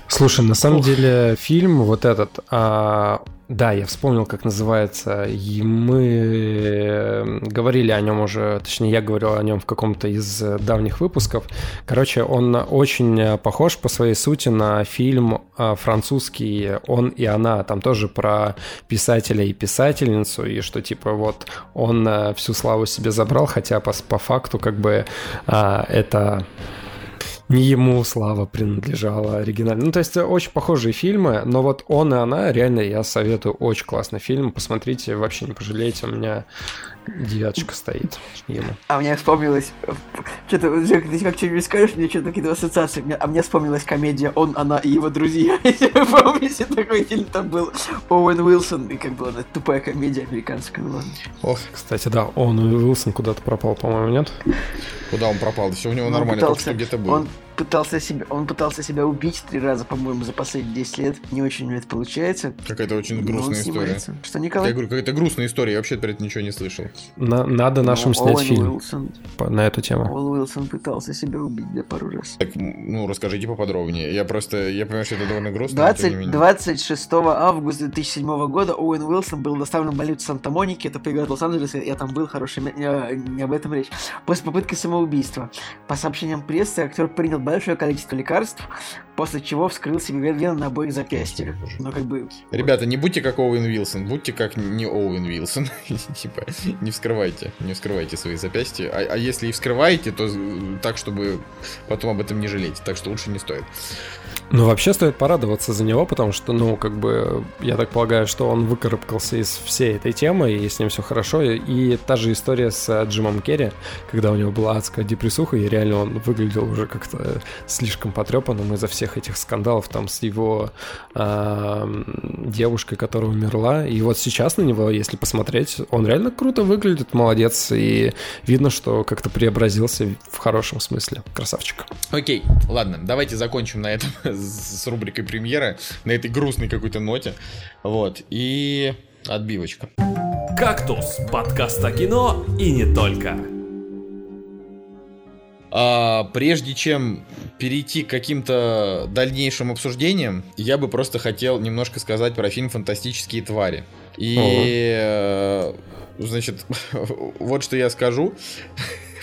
Слушай, на самом деле фильм вот этот, а, да, я вспомнил, как называется, и мы э, говорили о нем уже, точнее, я говорил о нем в каком-то из э, давних выпусков. Короче, он очень э, похож по своей сути на фильм э, французский «Он и она». Там тоже про писателя и писательницу, и что типа вот он э, всю славу себе забрал, хотя по, по факту как бы а, это не ему слава принадлежала оригинально. Ну, то есть очень похожие фильмы, но вот он и она, реально, я советую, очень классный фильм. Посмотрите, вообще не пожалеете, у меня девяточка стоит ему. А мне вспомнилось... Что-то, Жек, ты как что-нибудь скажешь, мне что-то какие-то ассоциации. А мне вспомнилась комедия «Он, она и его друзья». Если вы помните, такой фильм там был Оуэн Уилсон, и как была она тупая комедия американская. ну. Ох, Кстати, да, и Уилсон куда-то пропал, по-моему, нет? куда он пропал? Все у него нормально, только что где-то был. Он пытался себя, он пытался себя убить три раза, по-моему, за последние 10 лет. Не очень у него это получается. Какая-то очень грустная история. снимается. Что, Я Николай? говорю, какая-то грустная история, я вообще про это ничего не слышал. На- надо нашим Ну, снять Оуэн фильм Уилсон, по- на эту тему. Оуэн Уилсон пытался себя убить, да, пару раз. Так, ну, расскажите поподробнее. Я просто, я понимаю, что это довольно грустно, но тем не 20, менее. 26 августа 2007 года Оуэн Уилсон был доставлен в больницу Санта-Моники, это пригород Лос-Анджелеса, я там был, хороший, не, не об этом речь, после попытки самоубийства. По сообщениям прессы, актер принял большое количество лекарств, после чего вскрыл себе вен- вены на обоих запястьях. Но как бы... Ребята, не будьте как Оуэн Вилсон, будьте как не Оуэн Вилсон. Типа, не вскрывайте, не вскрывайте свои запястья. А, а если и вскрываете, то э, так, чтобы потом об этом не жалеть. Так что лучше не стоит. Ну, вообще стоит порадоваться за него, потому что, ну, как бы, я так полагаю, что он выкарабкался из всей этой темы, и с ним все хорошо. И, та же история с э, Джимом Керри, когда у него была адская депрессуха, и реально он выглядел уже как-то слишком потрепанным из-за всех этих скандалов там с его ам, девушкой, которая умерла. И вот сейчас на него, если посмотреть, он реально круто выглядит, молодец, и видно, что как-то преобразился в хорошем смысле. Красавчик. Окей, ладно, давайте закончим на этом с рубрикой премьера, на этой грустной какой-то ноте. Вот, и отбивочка. «Кактус» — подкаст о кино и не только. А, прежде чем перейти к каким-то дальнейшим обсуждениям, я бы просто хотел немножко сказать про фильм «Фантастические твари». И, э, значит, вот что я скажу.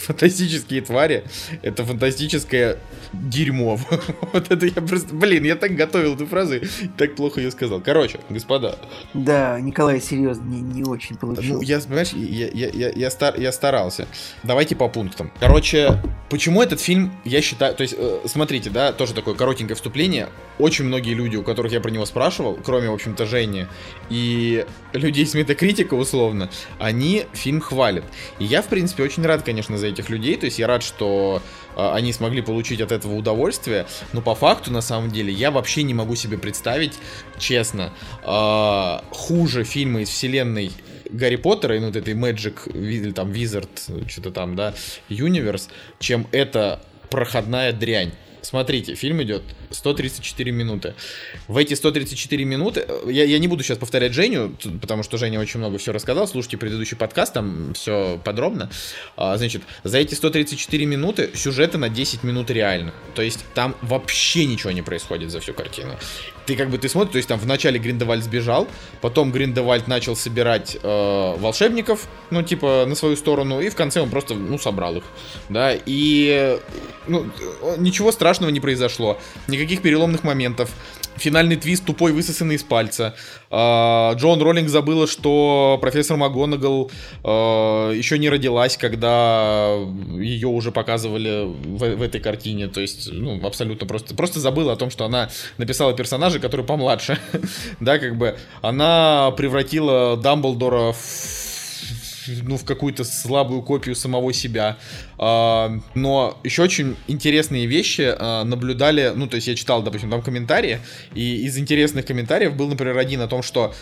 Фантастические твари — это фантастическое дерьмо. Вот это я просто... Блин, я так готовил эту фразу и так плохо ее сказал. Короче, господа, Да, Николай, серьезно, не, не очень получилось. ну, я, понимаешь, я, я, я, я, стар, я старался. Давайте по пунктам. Короче, почему этот фильм, я считаю... То есть, э, смотрите, да, тоже такое коротенькое вступление. Очень многие люди, у которых я про него спрашивал, кроме, в общем-то, Жени и людей с метакритика, условно, они фильм хвалят. И я, в принципе, очень рад, конечно, за этих людей. То есть, я рад, что э, они смогли получить от этого удовольствие. Но по факту, на самом деле, я вообще не могу себе представить, честно, э, хуже фильма из вселенной Гарри Поттера и ну, вот этой Magic, там Wizard, что-то там, да, Universe, чем эта проходная дрянь. Смотрите, фильм идет 134 минуты. В эти 134 минуты, э, я, я не буду сейчас повторять Женю, потому что Женя очень много все рассказал, слушайте предыдущий подкаст, там все подробно. А, значит, за эти 134 минуты сюжета на 10 минут реально. То есть там вообще ничего не происходит за всю картину. Ты как бы ты смотришь, то есть там в начале Гриндевальд сбежал, потом Гриндевальд начал собирать э, волшебников, ну типа на свою сторону, и в конце он просто, ну, собрал их, да, и ну, э, ничего страшного не произошло, никаких переломных моментов, финальный твист тупой высосанный из пальца, А, Джон Роллинг забыла, что профессор МакГонагал э, еще не родилась, когда ее уже показывали в, в этой картине, то есть, ну, абсолютно просто, просто забыла о том, что она написала персонажа, который помладше, да, как бы, она превратила Дамблдора в ну, в какую-то слабую копию самого себя. А, но еще очень интересные вещи а, наблюдали, ну, то есть я читал, допустим, там комментарии, и из интересных комментариев был, например, один о том, что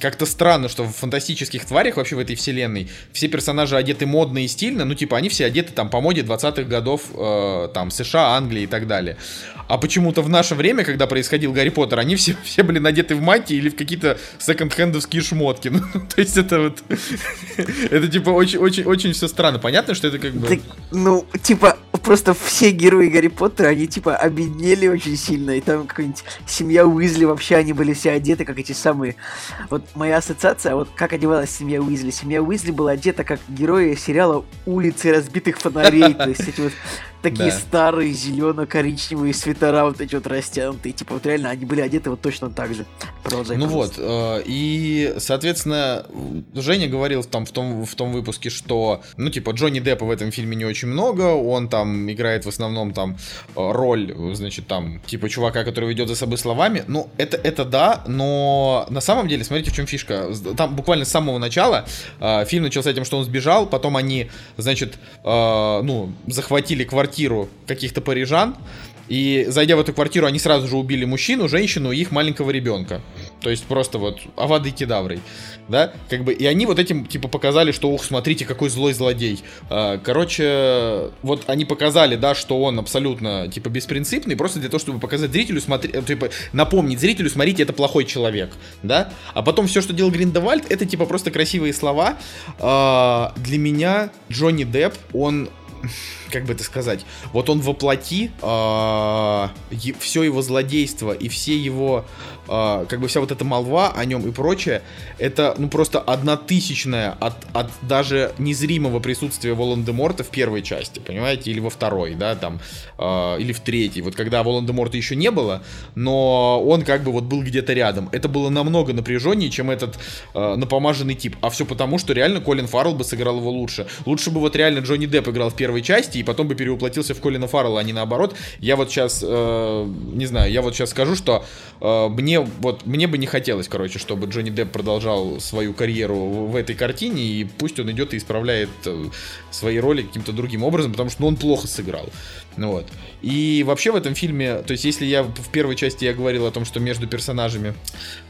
как-то странно, что в фантастических тварях вообще в этой вселенной все персонажи одеты модно и стильно, ну, типа, они все одеты там по моде 20-х годов, э, там, США, Англии и так далее. А почему-то в наше время, когда происходил Гарри Поттер, они все, все были надеты в мантии или в какие-то секонд-хендовские шмотки. Ну, то есть это вот... это типа очень-очень-очень все странно. Понятно, что это как бы... Ну, типа, просто все герои Гарри Поттера, они типа обеднели очень сильно. И там какая-нибудь семья Уизли, вообще они были все одеты, как эти самые... Вот моя ассоциация, вот как одевалась семья Уизли. Семья Уизли была одета как герои сериала «Улицы разбитых фонарей». То есть эти вот такие да. старые зелено-коричневые свитера вот эти вот растянутые. Типа вот реально они были одеты вот точно так же. Продолжай, ну вот, э, и, соответственно, Женя говорил там в том, в том выпуске, что, ну, типа, Джонни Деппа в этом фильме не очень много, он там играет в основном там роль, значит, там, типа, чувака, который ведет за собой словами. Ну, это, это да, но на самом деле, смотрите, в чем фишка. Там буквально с самого начала э, фильм начался с тем, что он сбежал, потом они, значит, э, ну, захватили квартиру квартиру каких-то парижан, и зайдя в эту квартиру, они сразу же убили мужчину, женщину и их маленького ребенка. То есть просто вот авады кедаврой, да, как бы, и они вот этим, типа, показали, что, ух, смотрите, какой злой злодей. А, короче, вот они показали, да, что он абсолютно, типа, беспринципный, просто для того, чтобы показать зрителю, смотри, э, типа, напомнить зрителю, смотрите, это плохой человек, да, а потом все, что делал Гриндевальд, это, типа, просто красивые слова. А, для меня Джонни Депп, он как бы это сказать, вот он воплоти э, все его злодейство и все его э, как бы вся вот эта молва о нем и прочее, это ну просто одна тысячная от, от даже незримого присутствия Волан-де-Морта в первой части, понимаете, или во второй, да, там, э, или в третьей, вот когда Волан-де-Морта еще не было, но он как бы вот был где-то рядом. Это было намного напряженнее, чем этот э, напомаженный тип, а все потому, что реально Колин Фаррелл бы сыграл его лучше. Лучше бы вот реально Джонни Депп играл в первой части, и потом бы переуплотился в Колина Фаррелла, а не наоборот. Я вот сейчас, э, не знаю, я вот сейчас скажу, что э, мне вот мне бы не хотелось, короче, чтобы Джонни Депп продолжал свою карьеру в этой картине, и пусть он идет и исправляет э, свои роли каким-то другим образом, потому что ну, он плохо сыграл. Вот. И вообще в этом фильме, то есть если я в первой части я говорил о том, что между персонажами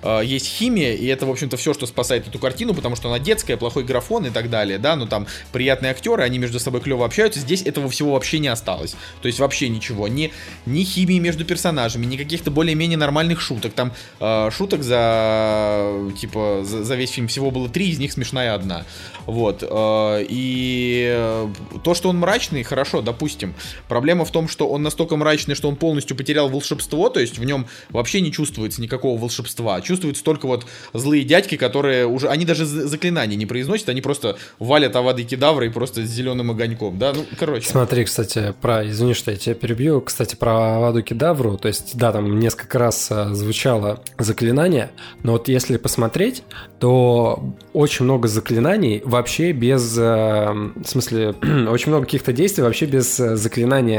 э, есть химия, и это, в общем-то, все, что спасает эту картину, потому что она детская, плохой графон и так далее, да, ну там приятные актеры, они между собой клево общаются, здесь этого всего вообще не осталось. То есть вообще ничего. Ни, ни химии между персонажами, ни каких-то более-менее нормальных шуток. Там э, шуток за, типа, за, за весь фильм всего было три, из них смешная одна. Вот. Э, и то, что он мрачный, хорошо, допустим. Проблема в том, что он настолько мрачный, что он полностью потерял волшебство, то есть в нем вообще не чувствуется никакого волшебства. Чувствуются только вот злые дядьки, которые уже, они даже заклинания не произносят, они просто валят авады кедавра и просто с зеленым огоньком, да, ну, короче. Смотри, кстати, про, извини, что я тебя перебью, кстати, про аваду кедавру, то есть, да, там несколько раз а, звучало заклинание, но вот если посмотреть, то очень много заклинаний вообще без... Э, в смысле, очень много каких-то действий вообще без э,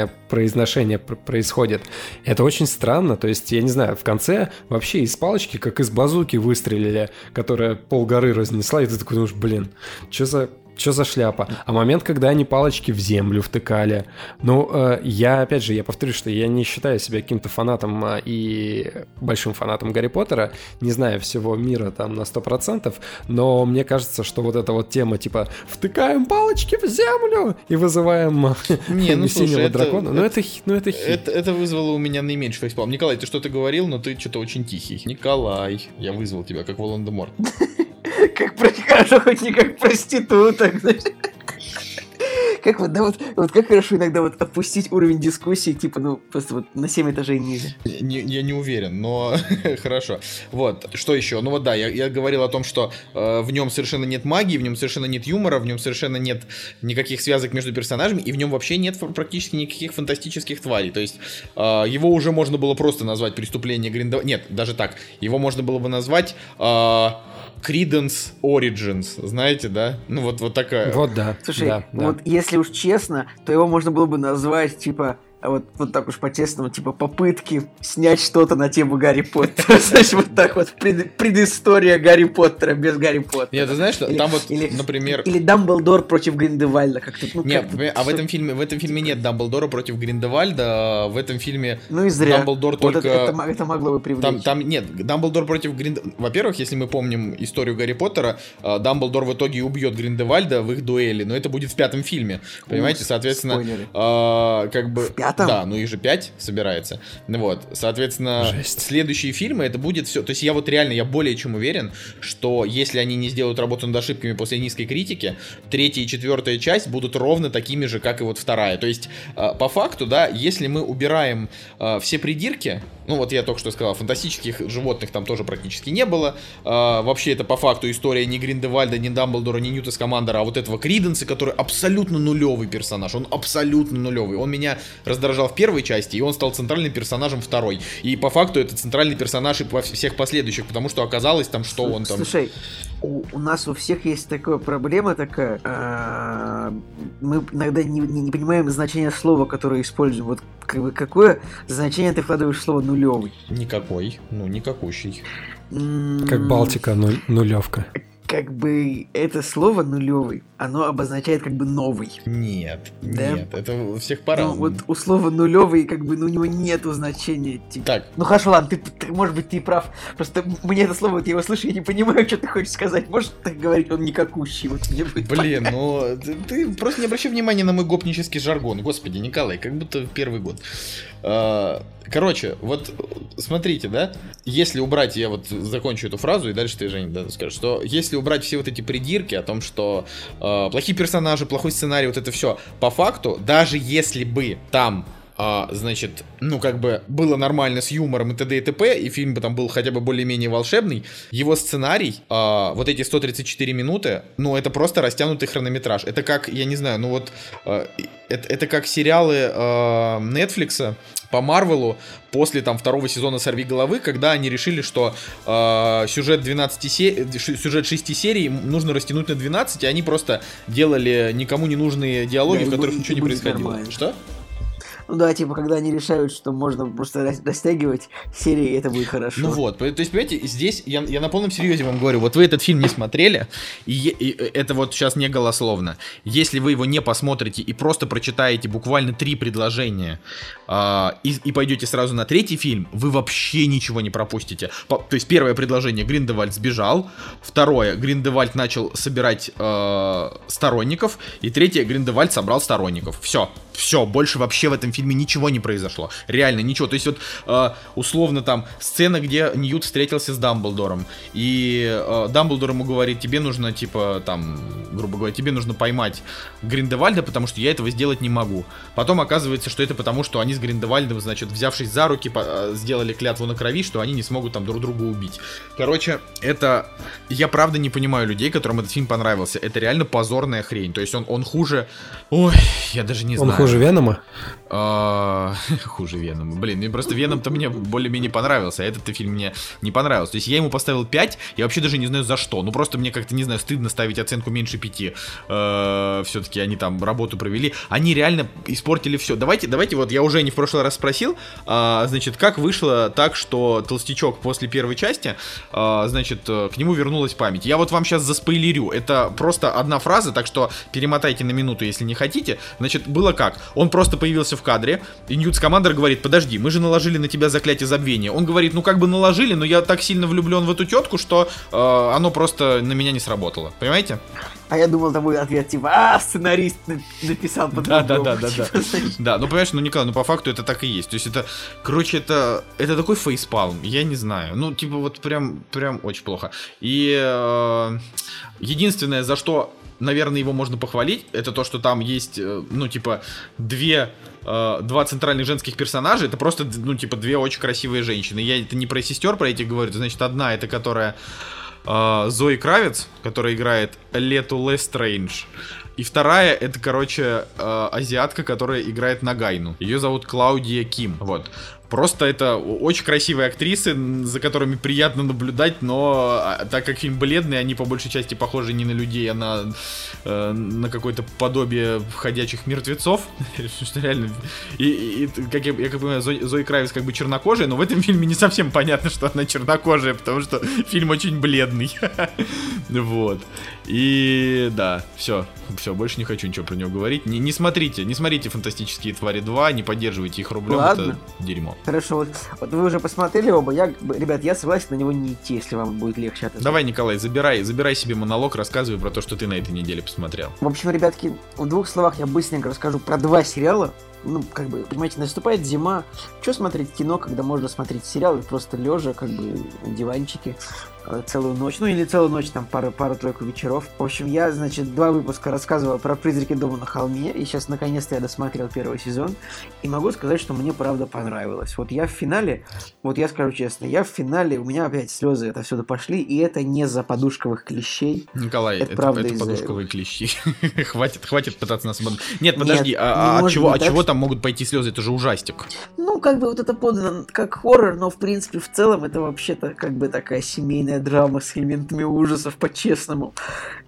заклинания произношения происходит. Это очень странно. То есть, я не знаю, в конце вообще из палочки, как из базуки выстрелили, которая пол горы разнесла, и ты такой думаешь, блин, что за что за шляпа? А момент, когда они палочки в землю втыкали. Ну, э, я, опять же, я повторю, что я не считаю себя каким-то фанатом э, и большим фанатом Гарри Поттера, не знаю всего мира там на 100%, но мне кажется, что вот эта вот тема, типа, втыкаем палочки в землю и вызываем не, ну, синего слушай, дракона, это, ну это, ну это, это, это вызвало у меня наименьший фейспалм. Николай, ты что-то говорил, но ты что-то очень тихий. Николай, я вызвал тебя, как Волан-де-Морт. Как хорошо, хоть не как проституток. Как вот, да, вот, вот как хорошо иногда вот опустить уровень дискуссии, типа, ну, просто вот на 7 этажей ниже. Не, я не уверен, но хорошо. Вот, что еще? Ну вот да, я, я говорил о том, что э, в нем совершенно нет магии, в нем совершенно нет юмора, в нем совершенно нет никаких связок между персонажами, и в нем вообще нет практически никаких фантастических тварей. То есть э, его уже можно было просто назвать преступление Гриндевальда. Нет, даже так. Его можно было бы назвать... Э, Credence Origins, знаете, да? Ну вот, вот такая. Вот да. Слушай, да, вот если уж честно, то его можно было бы назвать типа вот, вот так уж по-честному, типа попытки снять что-то на тему Гарри Поттера. Знаешь, вот так вот пред- предыстория Гарри Поттера без Гарри Поттера. Нет, ты знаешь, что Или- там вот, или- например... Или Дамблдор против Гриндевальда. Как-то, ну, Нет, а в этом фильме в этом фильме нет Дамблдора против Гриндевальда. а В этом фильме Ну и зря. Дамблдор Вот только- это, это, мо- это могло бы привлечь. Там, там нет, Дамблдор против Гриндевальда. Во-первых, если мы помним историю Гарри Поттера, э, Дамблдор в итоге убьет Гриндевальда в их дуэли, но это будет в пятом фильме. Понимаете, соответственно, э, как бы... В пятом? Да, ну их же пять собирается. Вот, соответственно, Жесть. следующие фильмы это будет все. То есть я вот реально, я более чем уверен, что если они не сделают работу над ошибками после низкой критики, третья и четвертая часть будут ровно такими же, как и вот вторая. То есть, э, по факту, да, если мы убираем э, все придирки, ну вот я только что сказал, фантастических животных там тоже практически не было. Э, вообще это по факту история не Гриндевальда, не Дамблдора, не Ньюта Скамандера, а вот этого Криденса, который абсолютно нулевый персонаж. Он абсолютно нулевый. Он меня раздражал в первой части, и он стал центральным персонажем второй. И по факту это центральный персонаж и во всех последующих, потому что оказалось там, что он там... Слушай, у, у нас у всех есть такая проблема такая. а, мы иногда не, не- не понимаем значение слова, которое используем. Вот как бы какое значение ты вкладываешь в слово нулевый? Никакой, ну никакущий. Как Балтика нуль- нулевка. Как бы это слово нулевый, оно обозначает как бы новый. Нет, Да? нет, это у всех Ну, по-разному. вот у слова нулевый, как бы, ну, у него нету значения. Типа. Так, Ну хорошо, ладно, ты, ты- может быть, ты и прав. Просто мне это слово, вот я его слышу, я не понимаю, что ты хочешь сказать. Можешь так говорить, он никакущий, вот мне будет Блин, ну ты, ты просто не обращай внимания на мой гопнический жаргон. Господи, Николай, как будто в первый год. А, Короче, вот смотрите, да, если убрать, я вот закончу эту фразу, и дальше ты, Женя, да, скажешь, что если убрать все вот эти придирки о том, что э, плохие персонажи, плохой сценарий, вот это все, по факту, даже если бы там а, значит, ну, как бы было нормально с юмором и т.д. и т.п., и фильм бы там был хотя бы более-менее волшебный, его сценарий, а, вот эти 134 минуты, ну, это просто растянутый хронометраж. Это как, я не знаю, ну вот, а, это, это как сериалы а, Netflix по Марвелу после там второго сезона «Сорви головы», когда они решили, что а, сюжет 12 се- сюжет 6 серий нужно растянуть на 12, и они просто делали никому не нужные диалоги, Да, в которых ничего не происходило. нормально. Что? Ну да, типа, когда они решают, что можно просто рас- растягивать серии, это будет хорошо. Ну вот, то есть, понимаете, здесь я, я на полном серьезе вам говорю, вот вы этот фильм не смотрели, и, и это вот сейчас не голословно. Если вы его не посмотрите и просто прочитаете буквально три предложения а, и, и пойдете сразу на третий фильм, вы вообще ничего не пропустите. По- то есть первое предложение Гриндевальд сбежал, второе Гриндевальд начал собирать э, сторонников, и третье Гриндевальд собрал сторонников. Все, все, больше вообще в этом фильме ничего не произошло. Реально ничего. То есть вот э, условно там сцена, где Ньют встретился с Дамблдором, и э, Дамблдор ему говорит, тебе нужно типа там, грубо говоря, тебе нужно поймать Гриндевальда, потому что я этого сделать не могу. Потом оказывается, что это потому, что они с Гриндевальдом, значит, взявшись за руки, э, сделали клятву на крови, что они не смогут там друг друга убить. Короче, это... Я правда не понимаю людей, которым этот фильм понравился. Это реально позорная хрень. То есть он, он хуже... Ой, я даже не Он знаю. хуже Венома? А, Хуже Венома. Блин, ну просто Веном-то мне более-менее понравился, а этот фильм мне не понравился. То есть я ему поставил 5, я вообще даже не знаю за что. Ну просто мне как-то, не знаю, стыдно ставить оценку меньше 5. Все-таки они там работу провели. Они реально испортили все. Давайте, давайте, вот я уже не в прошлый раз спросил, а, значит, как вышло так, что Толстячок после первой части, а, значит, к нему вернулась память. Я вот вам сейчас заспойлерю. Это просто одна фраза, так что перемотайте на минуту, если не хотите. Значит, было как? Он просто появился в кадре, и Ньют Скамандер говорит, подожди, мы же наложили на тебя заклятие забвения. Он говорит, ну как бы наложили, но я так сильно влюблен в эту тетку, что э, оно просто на меня не сработало. Понимаете? А я думал, там будет ответ, типа, а, сценарист на- написал Да, да, по-другому». да, да, да. Типа, знаешь, Да, ну понимаешь, ну Николай, ну по факту это так и есть. То есть это, короче, это, это такой facepalm, я не знаю. Ну, типа вот прям, прям очень плохо. И э, единственное, за что, наверное, его можно похвалить, это то, что там есть, э, ну, типа, две э, два центральных женских персонажа, это просто, ну, типа, две очень красивые женщины. Я это не про сестер, про этих говорю, значит, одна, это которая э, Зои Кравец, которая играет Лету Лестрейндж. И вторая, это, короче, азиатка, которая играет Нагайну. Ее зовут Клаудия Ким. Вот. Просто это очень красивые актрисы, за которыми приятно наблюдать, но а, так как фильм бледный, они по большей части похожи не на людей, а на, э, на какое-то подобие ходячих мертвецов. Что реально... И, и, как я, я как понимаю, Зои, Зои Кравец как бы чернокожая, но в этом фильме не совсем понятно, что она чернокожая, потому что фильм очень бледный. Вот. И да, все, все, больше не хочу ничего про него говорить. Не, не смотрите, не смотрите «Фантастические твари 2», не поддерживайте их рублем, Ладно. это дерьмо. Хорошо, вот, вот вы уже посмотрели оба. Я, ребят, я согласен на него не идти, если вам будет легче от этого. Давай, Николай, забирай, забирай себе монолог, рассказывай про то, что ты на этой неделе посмотрел. В общем, ребятки, в двух словах я быстренько расскажу про два сериала. Ну, как бы, понимаете, наступает зима. Что смотреть кино, когда можно смотреть сериалы просто лежа, как бы, на диванчике целую ночь. Ну, или целую ночь, там, пару- пару-тройку вечеров. В общем, я, значит, два выпуска рассказывал про «Призраки дома на холме», и сейчас, наконец-то, я досмотрел первый сезон. И могу сказать, что мне, правда, понравилось. Вот я в финале, вот я скажу честно, я в финале, у меня опять слезы это отсюда пошли, и это не за подушковых клещей. Николай, Это это, правда это подушковые клещи. хватит, хватит пытаться нас... Нет, Нет, подожди, не а, а от чего, от так, чего там могут пойти слезы? Это же ужастик. Ну, как бы вот это подано как хоррор, но в принципе в целом это вообще-то как бы такая семейная драма с элементами ужасов по-честному.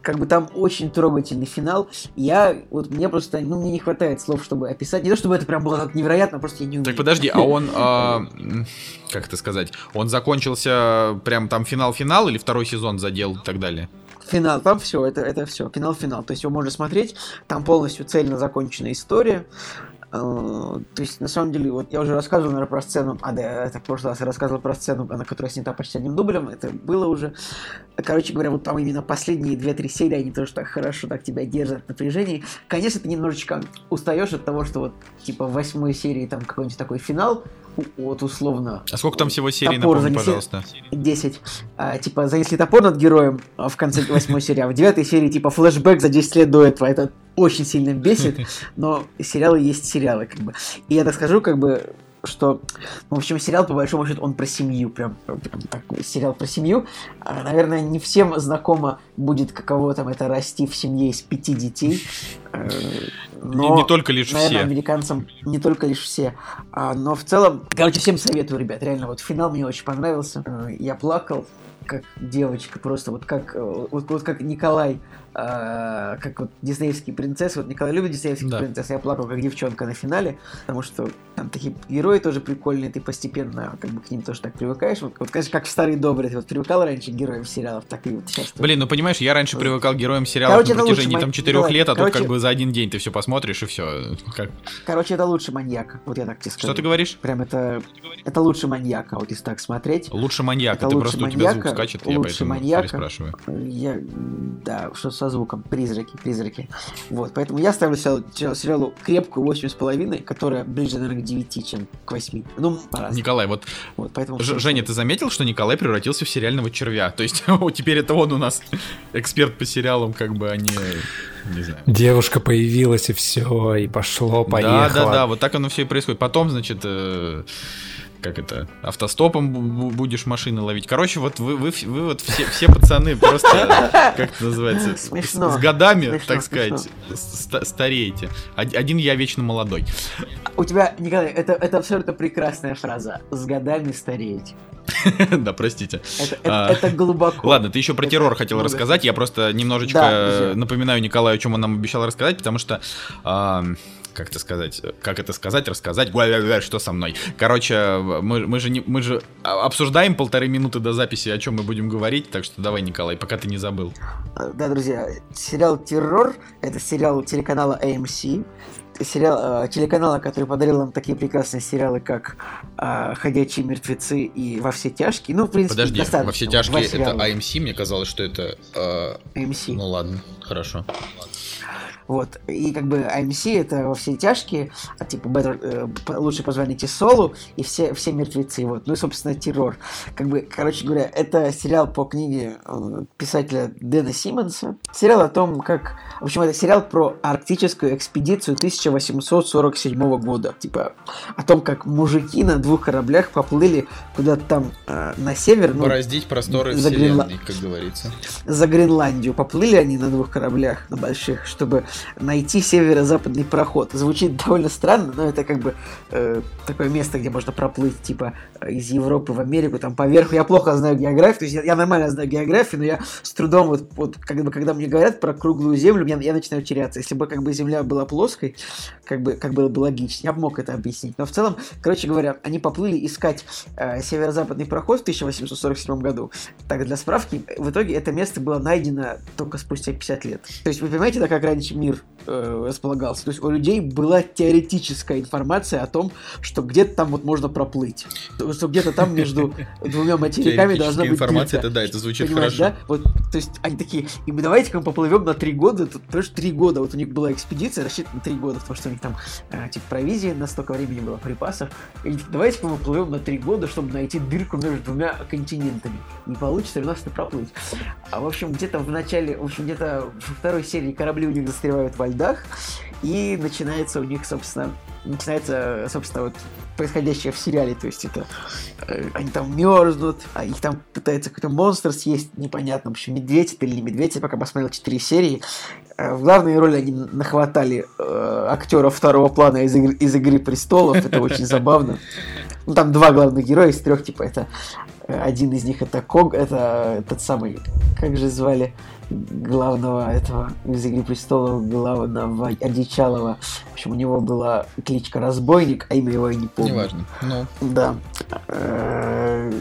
Как бы там очень трогательный финал. Я, вот мне просто, ну, мне не хватает слов, чтобы описать. Не то, чтобы это прям было так невероятно, просто я не умею. Так подожди, а он, м, как это сказать, он закончился прям там финал-финал или второй сезон задел и так далее? Финал, там все, это, это все, финал-финал. То есть его можно смотреть, там полностью цельно законченная история. Э, То есть, на самом деле, вот я уже рассказывал, наверное, про сцену, а, да, это в прошлый раз я рассказывал про сцену, на которая снята почти одним дублем, это было уже. Короче говоря, вот там именно последние 2-3 серии, они тоже так хорошо так тебя держат в напряжении. Конечно, ты немножечко устаешь от того, что вот, типа, в восьмой серии там какой-нибудь такой финал, вот условно, А сколько там всего серий, Топор напомни, занеси. пожалуйста. 10. А, типа, занесли топор над героем а, в конце восьмой серии, а в девятой серии, типа, флешбэк за 10 лет до этого. Это очень сильно бесит, но сериалы есть сериалы, как бы. И я так скажу, как бы, что, в общем, сериал, по большому счету, он про семью, прям, прям такой сериал про семью. А, наверное, не всем знакомо будет, каково там это расти в семье из пяти детей. Э, Не, но- не только лишь наверное, все. американцам не только лишь все. А, но в целом, короче, всем советую, ребят. Реально, вот финал мне очень понравился. Э, Я плакал, как девочка, просто вот как, э, вот, вот как Николай, э, как вот диснеевские принцессы. Вот Николай любит диснеевских Да. принцесс. Я плакал, как девчонка на финале, потому что там такие герои тоже прикольные, ты постепенно как бы к ним тоже так привыкаешь. Вот, вот конечно, как в старые добрые, ты вот привыкал раньше к героям сериалов, так и вот сейчас. Блин, ну понимаешь, я раньше привыкал к героям сериалов Короче, на протяжении лучше, там четырех лет, а тут Короче- как бы за один день ты все посмотришь и все. Как... Короче, это лучше маньяка. Вот я так тебе скажу. Что ты говоришь? Прям это, это лучше маньяка, вот если так смотреть. Лучше маньяк, Это это лучше просто у тебя звук маньяка, скачет, я поэтому маньяка. переспрашиваю. Я, да, что со звуком, призраки, призраки. Вот, поэтому я ставлю сериалу, сериалу крепкую 8,5, которая ближе, наверное, к 9, чем к 8. Ну, по-разному. Николай, вот Вот, поэтому... Ж- Женя, ты заметил, что Николай превратился в сериального червя? То есть теперь это он у нас эксперт по сериалам, как бы они... Не знаю. Девушка появилась, и все, и пошло, поехало. Да, да, да, вот так оно все и происходит. Потом, значит, э, как это, автостопом бу- бу- будешь машины ловить. Короче, вот вы, вы, вы вот все, все пацаны просто, как это называется, с, Смешно. с годами, Смешно, так сказать, ста- стареете. Од- Один я вечно молодой. У тебя, Николай, это, это абсолютно прекрасная фраза. С годами стареть. Да, простите. Это, А, это, глубоко. Ладно, ты еще про Это террор хотел много. рассказать. Я просто немножечко Да, э, напоминаю Николаю, о чем он нам обещал рассказать, потому что. Как это сказать? Как это сказать, рассказать? Гуа-ля-ля, Что со мной? Короче, мы, мы же не, мы же обсуждаем полторы минуты до записи, о чем мы будем говорить, так что давай, Николай, пока ты не забыл. Да, друзья, сериал «Террор» — это сериал телеканала AMC, сериал э, телеканала, который подарил нам такие прекрасные сериалы, как э, «Ходячие мертвецы» и «Во все тяжкие». Ну, в принципе, Подожди, достаточно. во все тяжкие это AMC, мне казалось, что это. э, AMC. ну ладно, хорошо. Вот. И как бы AMC это во все тяжкие, а типа Better, э, лучше позвоните Солу и все, все мертвецы. Вот. Ну и, собственно, террор. Как бы, короче говоря, это сериал по книге э, писателя Дэна Симмонса. Сериал о том, как... В общем, это сериал про арктическую экспедицию 1847 года. Типа о том, как мужики на двух кораблях поплыли куда-то там э, на север. ну, Бороздить просторы за Гренла- как говорится. за Гренландию. Поплыли они на двух кораблях, на больших, чтобы найти северо-западный проход. Звучит довольно странно, но это как бы э, такое место, где можно проплыть, типа, из Европы в Америку, там, поверху. Я плохо знаю географию, то есть я, я нормально знаю географию, но я с трудом, вот, вот как бы, когда мне говорят про круглую землю, я, я начинаю теряться. Если бы, как бы, земля была плоской, как бы, как было бы логично, я бы мог это объяснить. Но в целом, короче говоря, они поплыли искать э, северо-западный проход в 1847 году. Так, для справки, в итоге это место было найдено только спустя 50 лет. То есть вы понимаете, да, как раньше мир э, располагался? То есть у людей была теоретическая информация о том, что где-то там вот можно проплыть. Что где-то там между двумя материками должна быть информация, это да, это звучит Понимаешь, хорошо. да? Вот, то есть они такие, и мы давайте-ка мы поплывем на три года, тут, понимаешь, три года, вот у них была экспедиция, рассчитана на три года, потому что у них там, э, типа, провизии на столько времени было, припасов, и давайте-ка мы плывем на три года, чтобы найти дырку между двумя континентами. Не получится у нас это проплыть? А, в общем, где-то в начале, в общем, где-то во второй серии корабли у них застревают во льдах, и начинается у них, собственно, начинается, собственно, вот происходящее в сериале, то есть это э, они там мерзнут, а их там пытается какой-то монстр съесть, непонятно, в общем, медведь это или не медведь, я пока посмотрел 4 серии. Э, В главные роли они нахватали э, актеров второго плана из, игры- из «Игры престолов», это очень забавно. Ну, там два главных героя из трех, типа, это э, один из них это Ког, это этот самый, как же звали главного этого из «Игры престолов», главного Одичалова. В общем, у него была кличка Разбойник, а имя его я не помню. Неважно. Ну, Да. Э,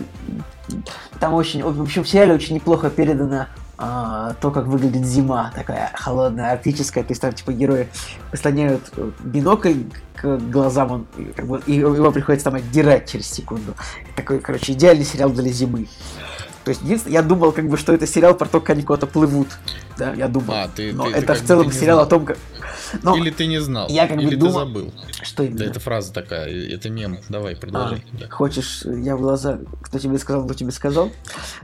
Там очень, в общем, в сериале очень неплохо передано а, то, как выглядит зима, такая холодная, арктическая. То есть там, типа, герои прислоняют э, бинокль к глазам, он, как бы, его приходится там отдирать через секунду. Такой, короче, идеальный сериал для зимы. То есть, единственное, я думал, как бы, что это сериал про то, как они куда-то плывут. Да, я думал. А, ты- Но ты- ты это как в бы целом ты сериал знал. о том, как... Но или ты не знал, я как бы или ты думал- забыл. что именно? Да, это фраза такая, это мем. Давай, продолжай. А, Да. Хочешь, я в глаза, кто тебе сказал, кто тебе сказал?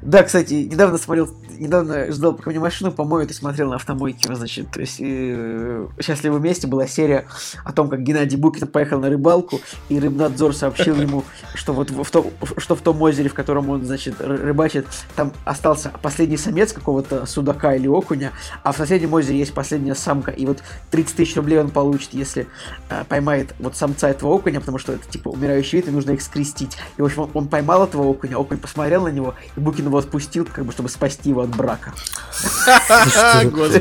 Да, кстати, недавно смотрел, недавно ждал, пока мне машину помоют, и смотрел на автомойке, значит, то есть э, «Счастливы вместе» была серия о том, как Геннадий Букин поехал на рыбалку, и рыбнадзор сообщил ему, что вот в, в том, что в том озере, в котором он, значит, ры- рыбачит, там остался последний самец какого-то судака или окуня, а в соседнем озере есть последняя самка, и вот 30 тысяч рублей он получит, если э, поймает вот самца этого окуня, потому что это типа умирающий вид, и нужно их скрестить. И в общем он, он поймал этого окуня, окунь посмотрел на него, и Букин его отпустил, как бы чтобы спасти его от брака.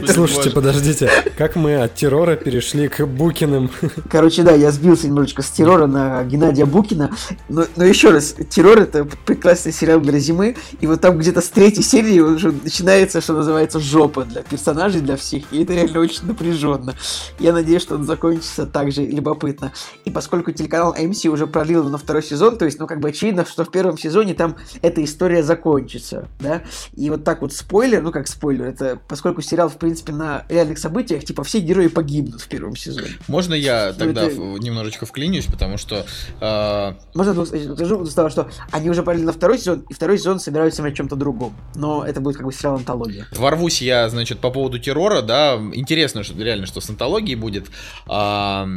Слушайте, подождите, как мы от террора перешли к Букиным? Короче, да, я сбился немножечко с террора на Геннадия Букина. Но, но еще раз, террор это прекрасный сериал для зимы. И вот там где-то с третьей серии уже начинается, что называется, жопа для персонажей, для всех. И это реально очень напряженно. Я надеюсь, что он закончится так же любопытно. И поскольку телеканал AMC уже пролил на второй сезон, то есть, ну, как бы очевидно, что в первом сезоне там эта история закончится, да. И вот так вот спойлер, ну, как спойлер, это поскольку сериал, в принципе, на реальных событиях, типа, все герои погибнут в первом сезоне. Можно я Ну, тогда это- немножечко вклинюсь, потому что э, Можно двух- скажу того, что они уже парили на второй сезон, и второй сезон собираются на чем-то другом. Но это будет как бы сериал антология. ворвусь я, значит, по поводу террора, да, интересно, что реально, что с антологией будет. А,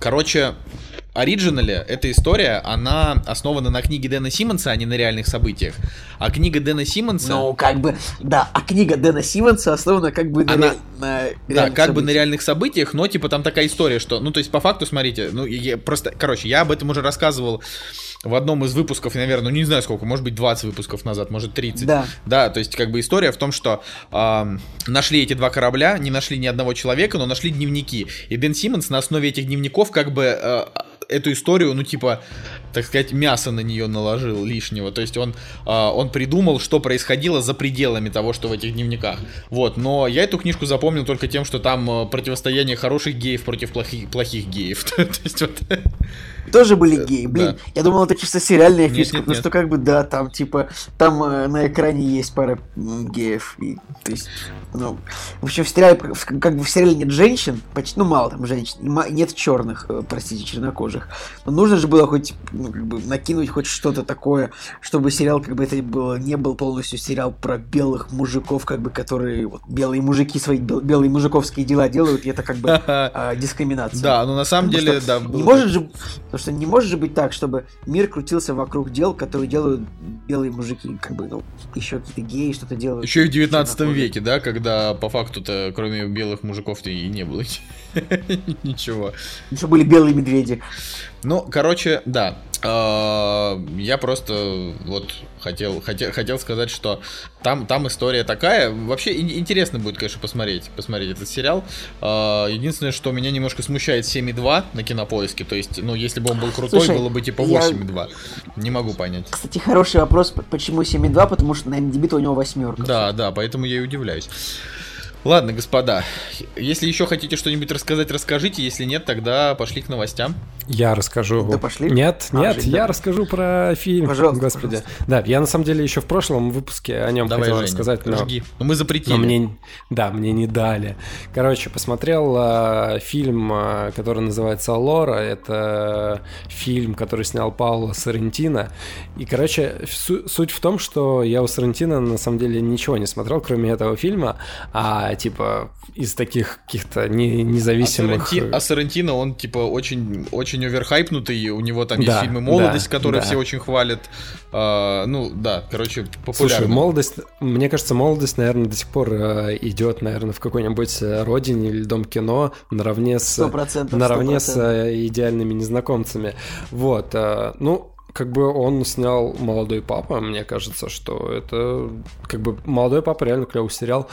короче, оригинале эта история, она основана на книге Дэна Симмонса, а не на реальных событиях. А книга Дэна Симмонса... Ну, как бы, да, а книга Дэна Симмонса основана как бы на, Она- ре- на Да, реальных как бы на событиях. реальных событиях, но типа там такая история, что, ну то есть по факту, смотрите, ну я просто, короче, я об этом уже рассказывал в одном из выпусков, и, наверное, ну не знаю сколько, может быть 20 выпусков назад, может 30. Да. Да, то есть как бы история в том, что ам, нашли эти два корабля, не нашли ни одного человека, но нашли дневники. И Дэн Симмонс на основе этих дневников как бы э, эту историю, ну типа, так сказать, мясо на нее наложил лишнего. То есть он, а, он придумал, что происходило за пределами того, что в этих дневниках. Вот, но я эту книжку запомнил только тем, что там э, противостояние хороших геев против плохих, плохих геев. То есть вот... Тоже были геи, блин. Э, да. Я думал, это чисто сериальная Нет, фишка, нет, потому нет. что как бы, да, там типа, там э, на экране есть пара геев. И, то есть, ну, в общем, в сериале, как бы в сериале нет женщин, почти, ну, мало там женщин, нет черных, э, простите, чернокожих. Но нужно же было хоть ну, как бы накинуть хоть что-то такое, чтобы сериал, как бы это было, не был полностью сериал про белых мужиков, как бы, которые, вот, белые мужики свои бел, белые мужиковские дела делают, и это как бы а, дискриминация. Да, ну на самом Потому деле, да. Не может же, потому что не может же быть так, чтобы мир крутился вокруг дел, которые делают белые мужики, как бы, ну, еще какие-то геи что-то делают. Еще и в 19 Ксенофобия. веке, да, когда по факту-то кроме белых мужиков-то и не было ничего. Еще были белые медведи. Ну, короче, да. А, Я просто вот хотел, хотел, хотел сказать, что там, там история такая. Вообще ин- интересно будет, конечно, посмотреть, посмотреть этот сериал. А, Единственное, что меня немножко смущает 7,2 на кинопоиске. То есть, ну, если бы он был крутой, Слушай, было бы типа я- 8,2. Не могу понять. Кстати, хороший вопрос, почему 7,2, потому что на MDB у него восьмерка. Да, да, поэтому я и удивляюсь. Ладно, господа, если еще хотите что-нибудь рассказать, расскажите. Если нет, тогда пошли к новостям. Я расскажу. Да пошли. Нет, А, нет, Жень, я да. расскажу про фильм. Пожалуйста, Господи. Да, я на самом деле еще в прошлом выпуске о нем Давай, хотел Женя, рассказать, но, жги. Но мы запретили. но мне, да, мне не дали. Короче, посмотрел а, фильм, а, который называется Лора. Это фильм, который снял Пауло Соррентино. И, короче, су- суть в том, что я у Соррентино на самом деле ничего не смотрел, кроме этого фильма, а типа из таких каких-то не- А, независимых... Сорренти- а Соррентино, он типа очень, очень оверхайпнутый, у него там Да, есть фильмы «Молодость», да, которые да. все очень хвалят. А, ну, да, короче, популярный. Слушай, молодость, мне кажется, молодость, наверное, до сих пор э, идет, наверное, в какой-нибудь э, родине или дом кино наравне с, Сто процентов, наравне сто с э, идеальными незнакомцами. Вот, э, ну, как бы он снял «Молодой папа», мне кажется, что это, как бы, «Молодой папа» реально клевый сериал.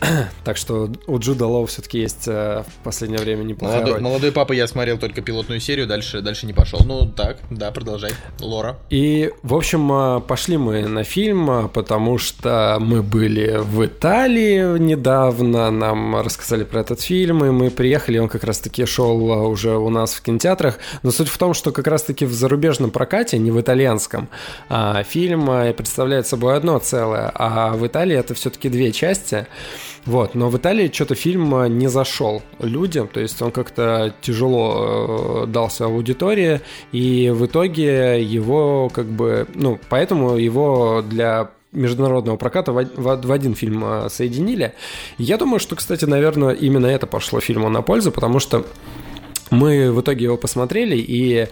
Так что у Джуда Лоу все-таки есть э, в последнее время неплохая Молодой, роль. молодой папа, я смотрел только пилотную серию, дальше, дальше не пошел. Ну, так, да, продолжай. Лора. И, в общем, а, пошли мы на фильм, а, потому что мы были в Италии недавно, нам рассказали про этот фильм, и мы приехали, он как раз-таки шел уже у нас в кинотеатрах. Но суть в том, что как раз-таки в зарубежном прокате, не в итальянском, фильм представляет собой одно целое, а в Италии это все-таки две части. Вот, но в Италии что-то фильм а, не зашел людям, то есть он как-то тяжело э, дался аудитории, и в итоге его как бы, ну, поэтому его для международного проката в, од- в- в один фильм а, соединили. Я думаю, что, кстати, наверное, именно это пошло фильму на пользу, потому что мы в итоге его посмотрели, и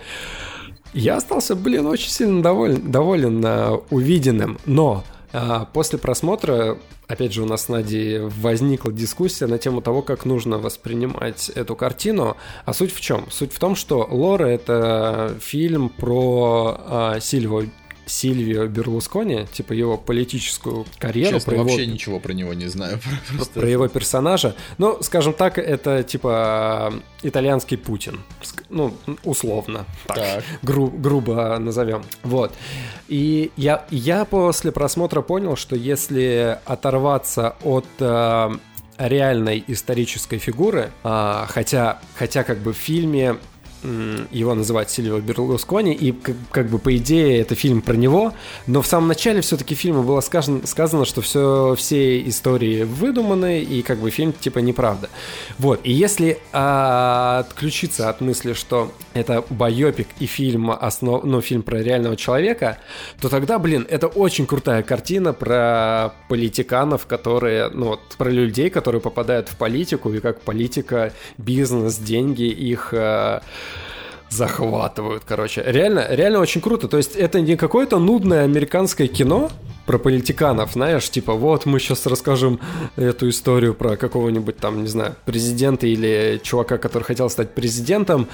я остался, блин, очень сильно доволен, доволен увиденным. Но после просмотра, опять же, у нас с Надей возникла дискуссия на тему того, как нужно воспринимать эту картину. А суть в чем? Суть в том, что Лора — это фильм про а, Сильвио, Сильвио Берлускони, типа его политическую карьеру, Честно, про его вообще ничего про него не знаю. Просто... про его персонажа. Ну, скажем так, это типа итальянский Путин. Ну, условно. Так, Так. гру- грубо назовем. Вот. И я, я после просмотра понял, что если оторваться от э, реальной исторической фигуры, а, хотя, хотя как бы в фильме его называют Сильвио Берлускони, и как, как бы по идее это фильм про него, но в самом начале все-таки фильма было сказано, сказано что все, все истории выдуманы, и как бы фильм типа неправда. Вот, и если а, отключиться от мысли, что это байопик и фильм, основ... ну, фильм про реального человека, то тогда, блин, это очень крутая картина про политиканов, которые, ну вот, про людей, которые попадают в политику, и как политика, бизнес, деньги их э, захватывают, короче. Реально, реально очень круто. То есть это не какое-то нудное американское кино про политиканов, знаешь, типа вот мы сейчас расскажем эту историю про какого-нибудь там, не знаю, президента или чувака, который хотел стать президентом.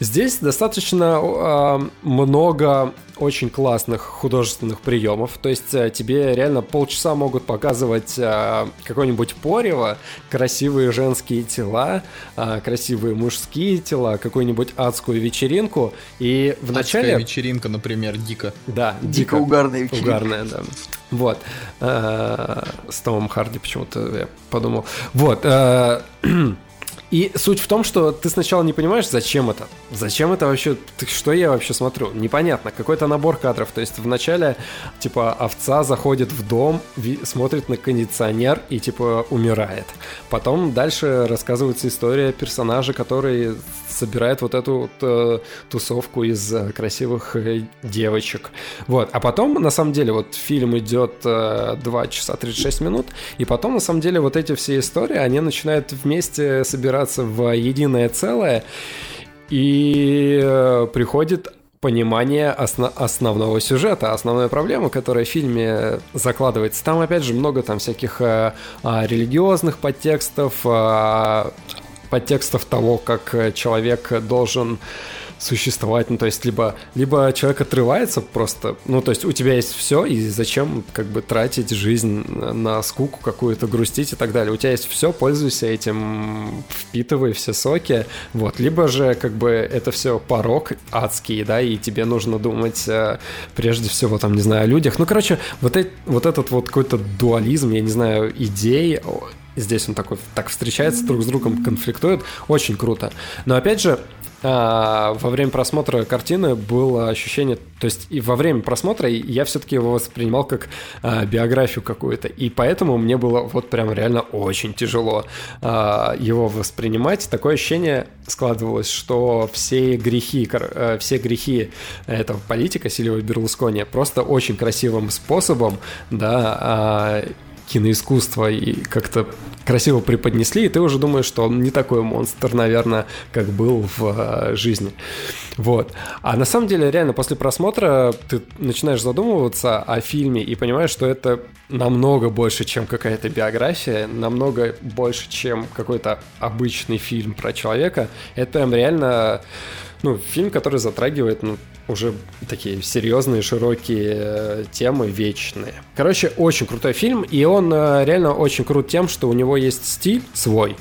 Здесь достаточно э, много очень классных художественных приемов. То есть э, тебе реально полчаса могут показывать э, какое-нибудь порево, красивые женские тела, э, красивые мужские тела, какую-нибудь адскую вечеринку. И в начале... Адская вечеринка, например, дико. Да, Дико угарная вечеринка. Угарная, да. Вот. Э, С Томом Харди почему-то я подумал. Вот. И суть в том, что ты сначала не понимаешь, зачем это. Зачем это вообще? Что я вообще смотрю? Непонятно. Какой-то набор кадров. То есть вначале, типа, овца заходит в дом, смотрит на кондиционер и, типа, умирает. Потом дальше рассказывается история персонажа, который собирает вот эту вот, э, тусовку из э, красивых э, девочек. Вот. А потом, на самом деле, вот фильм идет э, 2 часа 36 минут, и потом, на самом деле, вот эти все истории, они начинают вместе собираться в единое целое, и э, приходит понимание осно- основного сюжета, основной проблемы, которая в фильме закладывается. Там, опять же, много там всяких э, а, религиозных подтекстов, а, подтекстов того, как э, человек должен существовать, ну, то есть либо, либо человек отрывается просто, ну, то есть у тебя есть все, и зачем как бы тратить жизнь на скуку какую-то, грустить и так далее. У тебя есть все, пользуйся этим, впитывай все соки, вот. Либо же как бы это все порог адский, да, и тебе нужно думать э, прежде всего, там, не знаю, о людях. Ну, короче, вот, э- вот этот вот какой-то дуализм, я не знаю, идей, здесь он такой так встречается друг с другом, конфликтует, очень круто. Но опять же, во время просмотра картины было ощущение, то есть и во время просмотра я все-таки его воспринимал как а, биографию какую-то, и поэтому мне было вот прям реально очень тяжело а, его воспринимать. Такое ощущение складывалось, что все грехи, э, все грехи этого политика Сильвия Берлускони просто очень красивым способом, да, а, киноискусства и как-то красиво преподнесли, и ты уже думаешь, что он не такой монстр, наверное, как был в э, жизни. Вот. А на самом деле, реально, после просмотра ты начинаешь задумываться о фильме и понимаешь, что это намного больше, чем какая-то биография, намного больше, чем какой-то обычный фильм про человека. Это прям реально ну, фильм, который затрагивает ну, уже такие серьезные, широкие э, темы, вечные. Короче, очень крутой фильм, и он э, реально очень крут тем, что у есть стиль свой,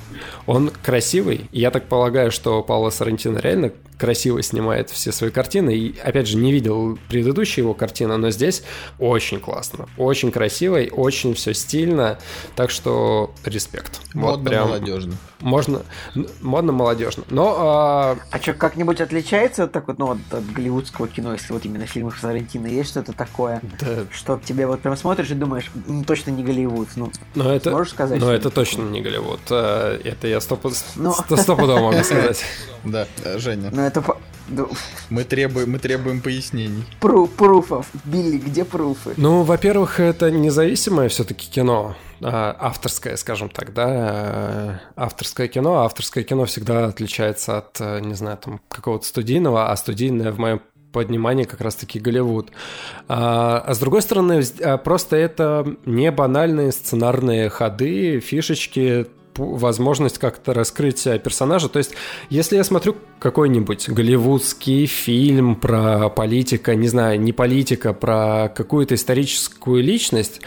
он красивый, и я так полагаю, что Пауло Сарантино реально красиво снимает все свои картины, и, опять же, не видел предыдущие его картины, но здесь очень классно, очень красиво, и очень все стильно, так что респект. Вот Модно, прям молодежно. Можно, модно, молодежно. Но а, А что, как-нибудь отличается вот так вот, ну, вот от голливудского кино, если вот именно фильмов Сарантино, есть что-то такое, да, что тебе вот прям смотришь и думаешь, «М, точно не Голливуд, ну, но это, можешь сказать? но это точно такое? не Голливуд. А, Это я Ну. сто, стопудово могу сказать. Да, э, Женя, Ну, это ну, мы требуем, мы требуем пояснений. пру- пруфов. Билли, где пруфы? Ну, во-первых, это независимое все-таки кино, а, авторское, скажем так, да, а, авторское кино. Авторское кино всегда отличается от, э, не знаю, там, какого-то студийного, а студийное в моем понимании как раз-таки Голливуд. А, а с другой стороны, а, просто это не банальные сценарные ходы, фишечки, возможность как-то раскрыть персонажа. То есть, если я смотрю какой-нибудь голливудский фильм про политика, не знаю, не политика, про какую-то историческую личность,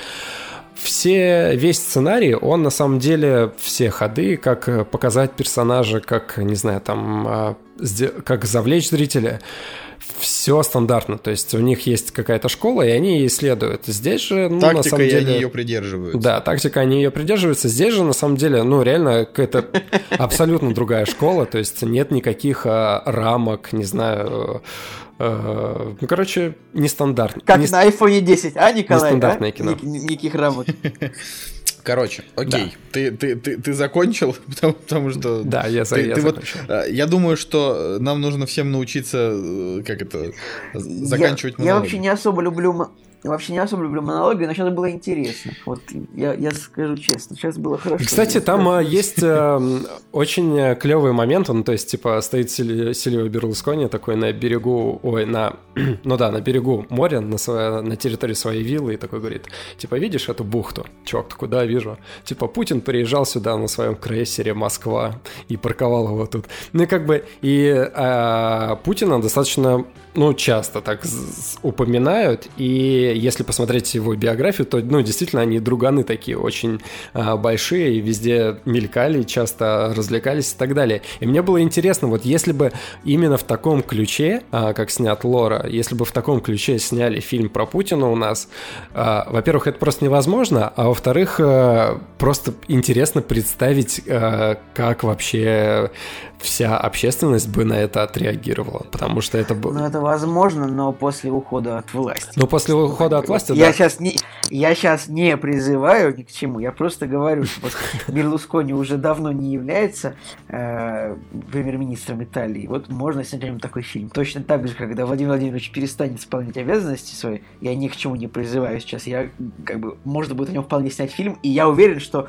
все, весь сценарий, он на самом деле, все ходы, как показать персонажа, как, не знаю, там, а, как завлечь зрителя, все стандартно. То есть у них есть какая-то школа, и они ей следуют. Здесь же, ну, на Тактика, самом и деле... они ее придерживаются. Да, тактика, они ее придерживаются. Здесь же, на самом деле, ну, реально какая-то абсолютно другая школа, то есть нет никаких а, рамок, не знаю, э, ну, короче, нестандартно. Как Не- на iPhone 10, а, Николай? Нестандартное а? кино. Ник- Никаких рамок. Короче, окей, ты, ты, ты, ты закончил, потому, потому что... Да, я, Ты- я ты вот, закончил. э, я думаю, что нам нужно всем научиться, э, как это, заканчивать я, я вообще не особо люблю я вообще не особо люблю монологи, но сейчас было интересно. Вот я, я скажу честно, сейчас было хорошо. Кстати, там а, есть э, очень клевый момент, он, то есть, типа, стоит Силь- Сильвио Берлускони такой на берегу, ой, на, ну да, на берегу моря, на, на территории своей виллы, и такой говорит, типа, видишь эту бухту? Чувак такой, да, вижу. Типа, Путин приезжал сюда на своем крейсере Москва и парковал его тут. Ну и как бы, и а, Путина достаточно, ну, часто так упоминают, и если посмотреть его биографию, то, ну, действительно, они друганы такие очень а, большие, и везде мелькали, часто развлекались и так далее. И мне было интересно, вот если бы именно в таком ключе, а, как снят Лора, если бы в таком ключе сняли фильм про Путина у нас, а, во-первых, это просто невозможно, а во-вторых, а, просто интересно представить, а, как вообще вся общественность бы на это отреагировала, потому что это было... Ну, возможно, но после ухода от власти. Ну, после ухода от власти, я да. Сейчас не, я сейчас не призываю ни к чему, я просто говорю, что вот Берлускони уже давно не является э, премьер-министром Италии. Вот можно снять нем такой фильм. Точно так же, когда Владимир Владимирович перестанет исполнять обязанности свои, я ни к чему не призываю сейчас. Я, как бы, можно будет о нем вполне снять фильм, и я уверен, что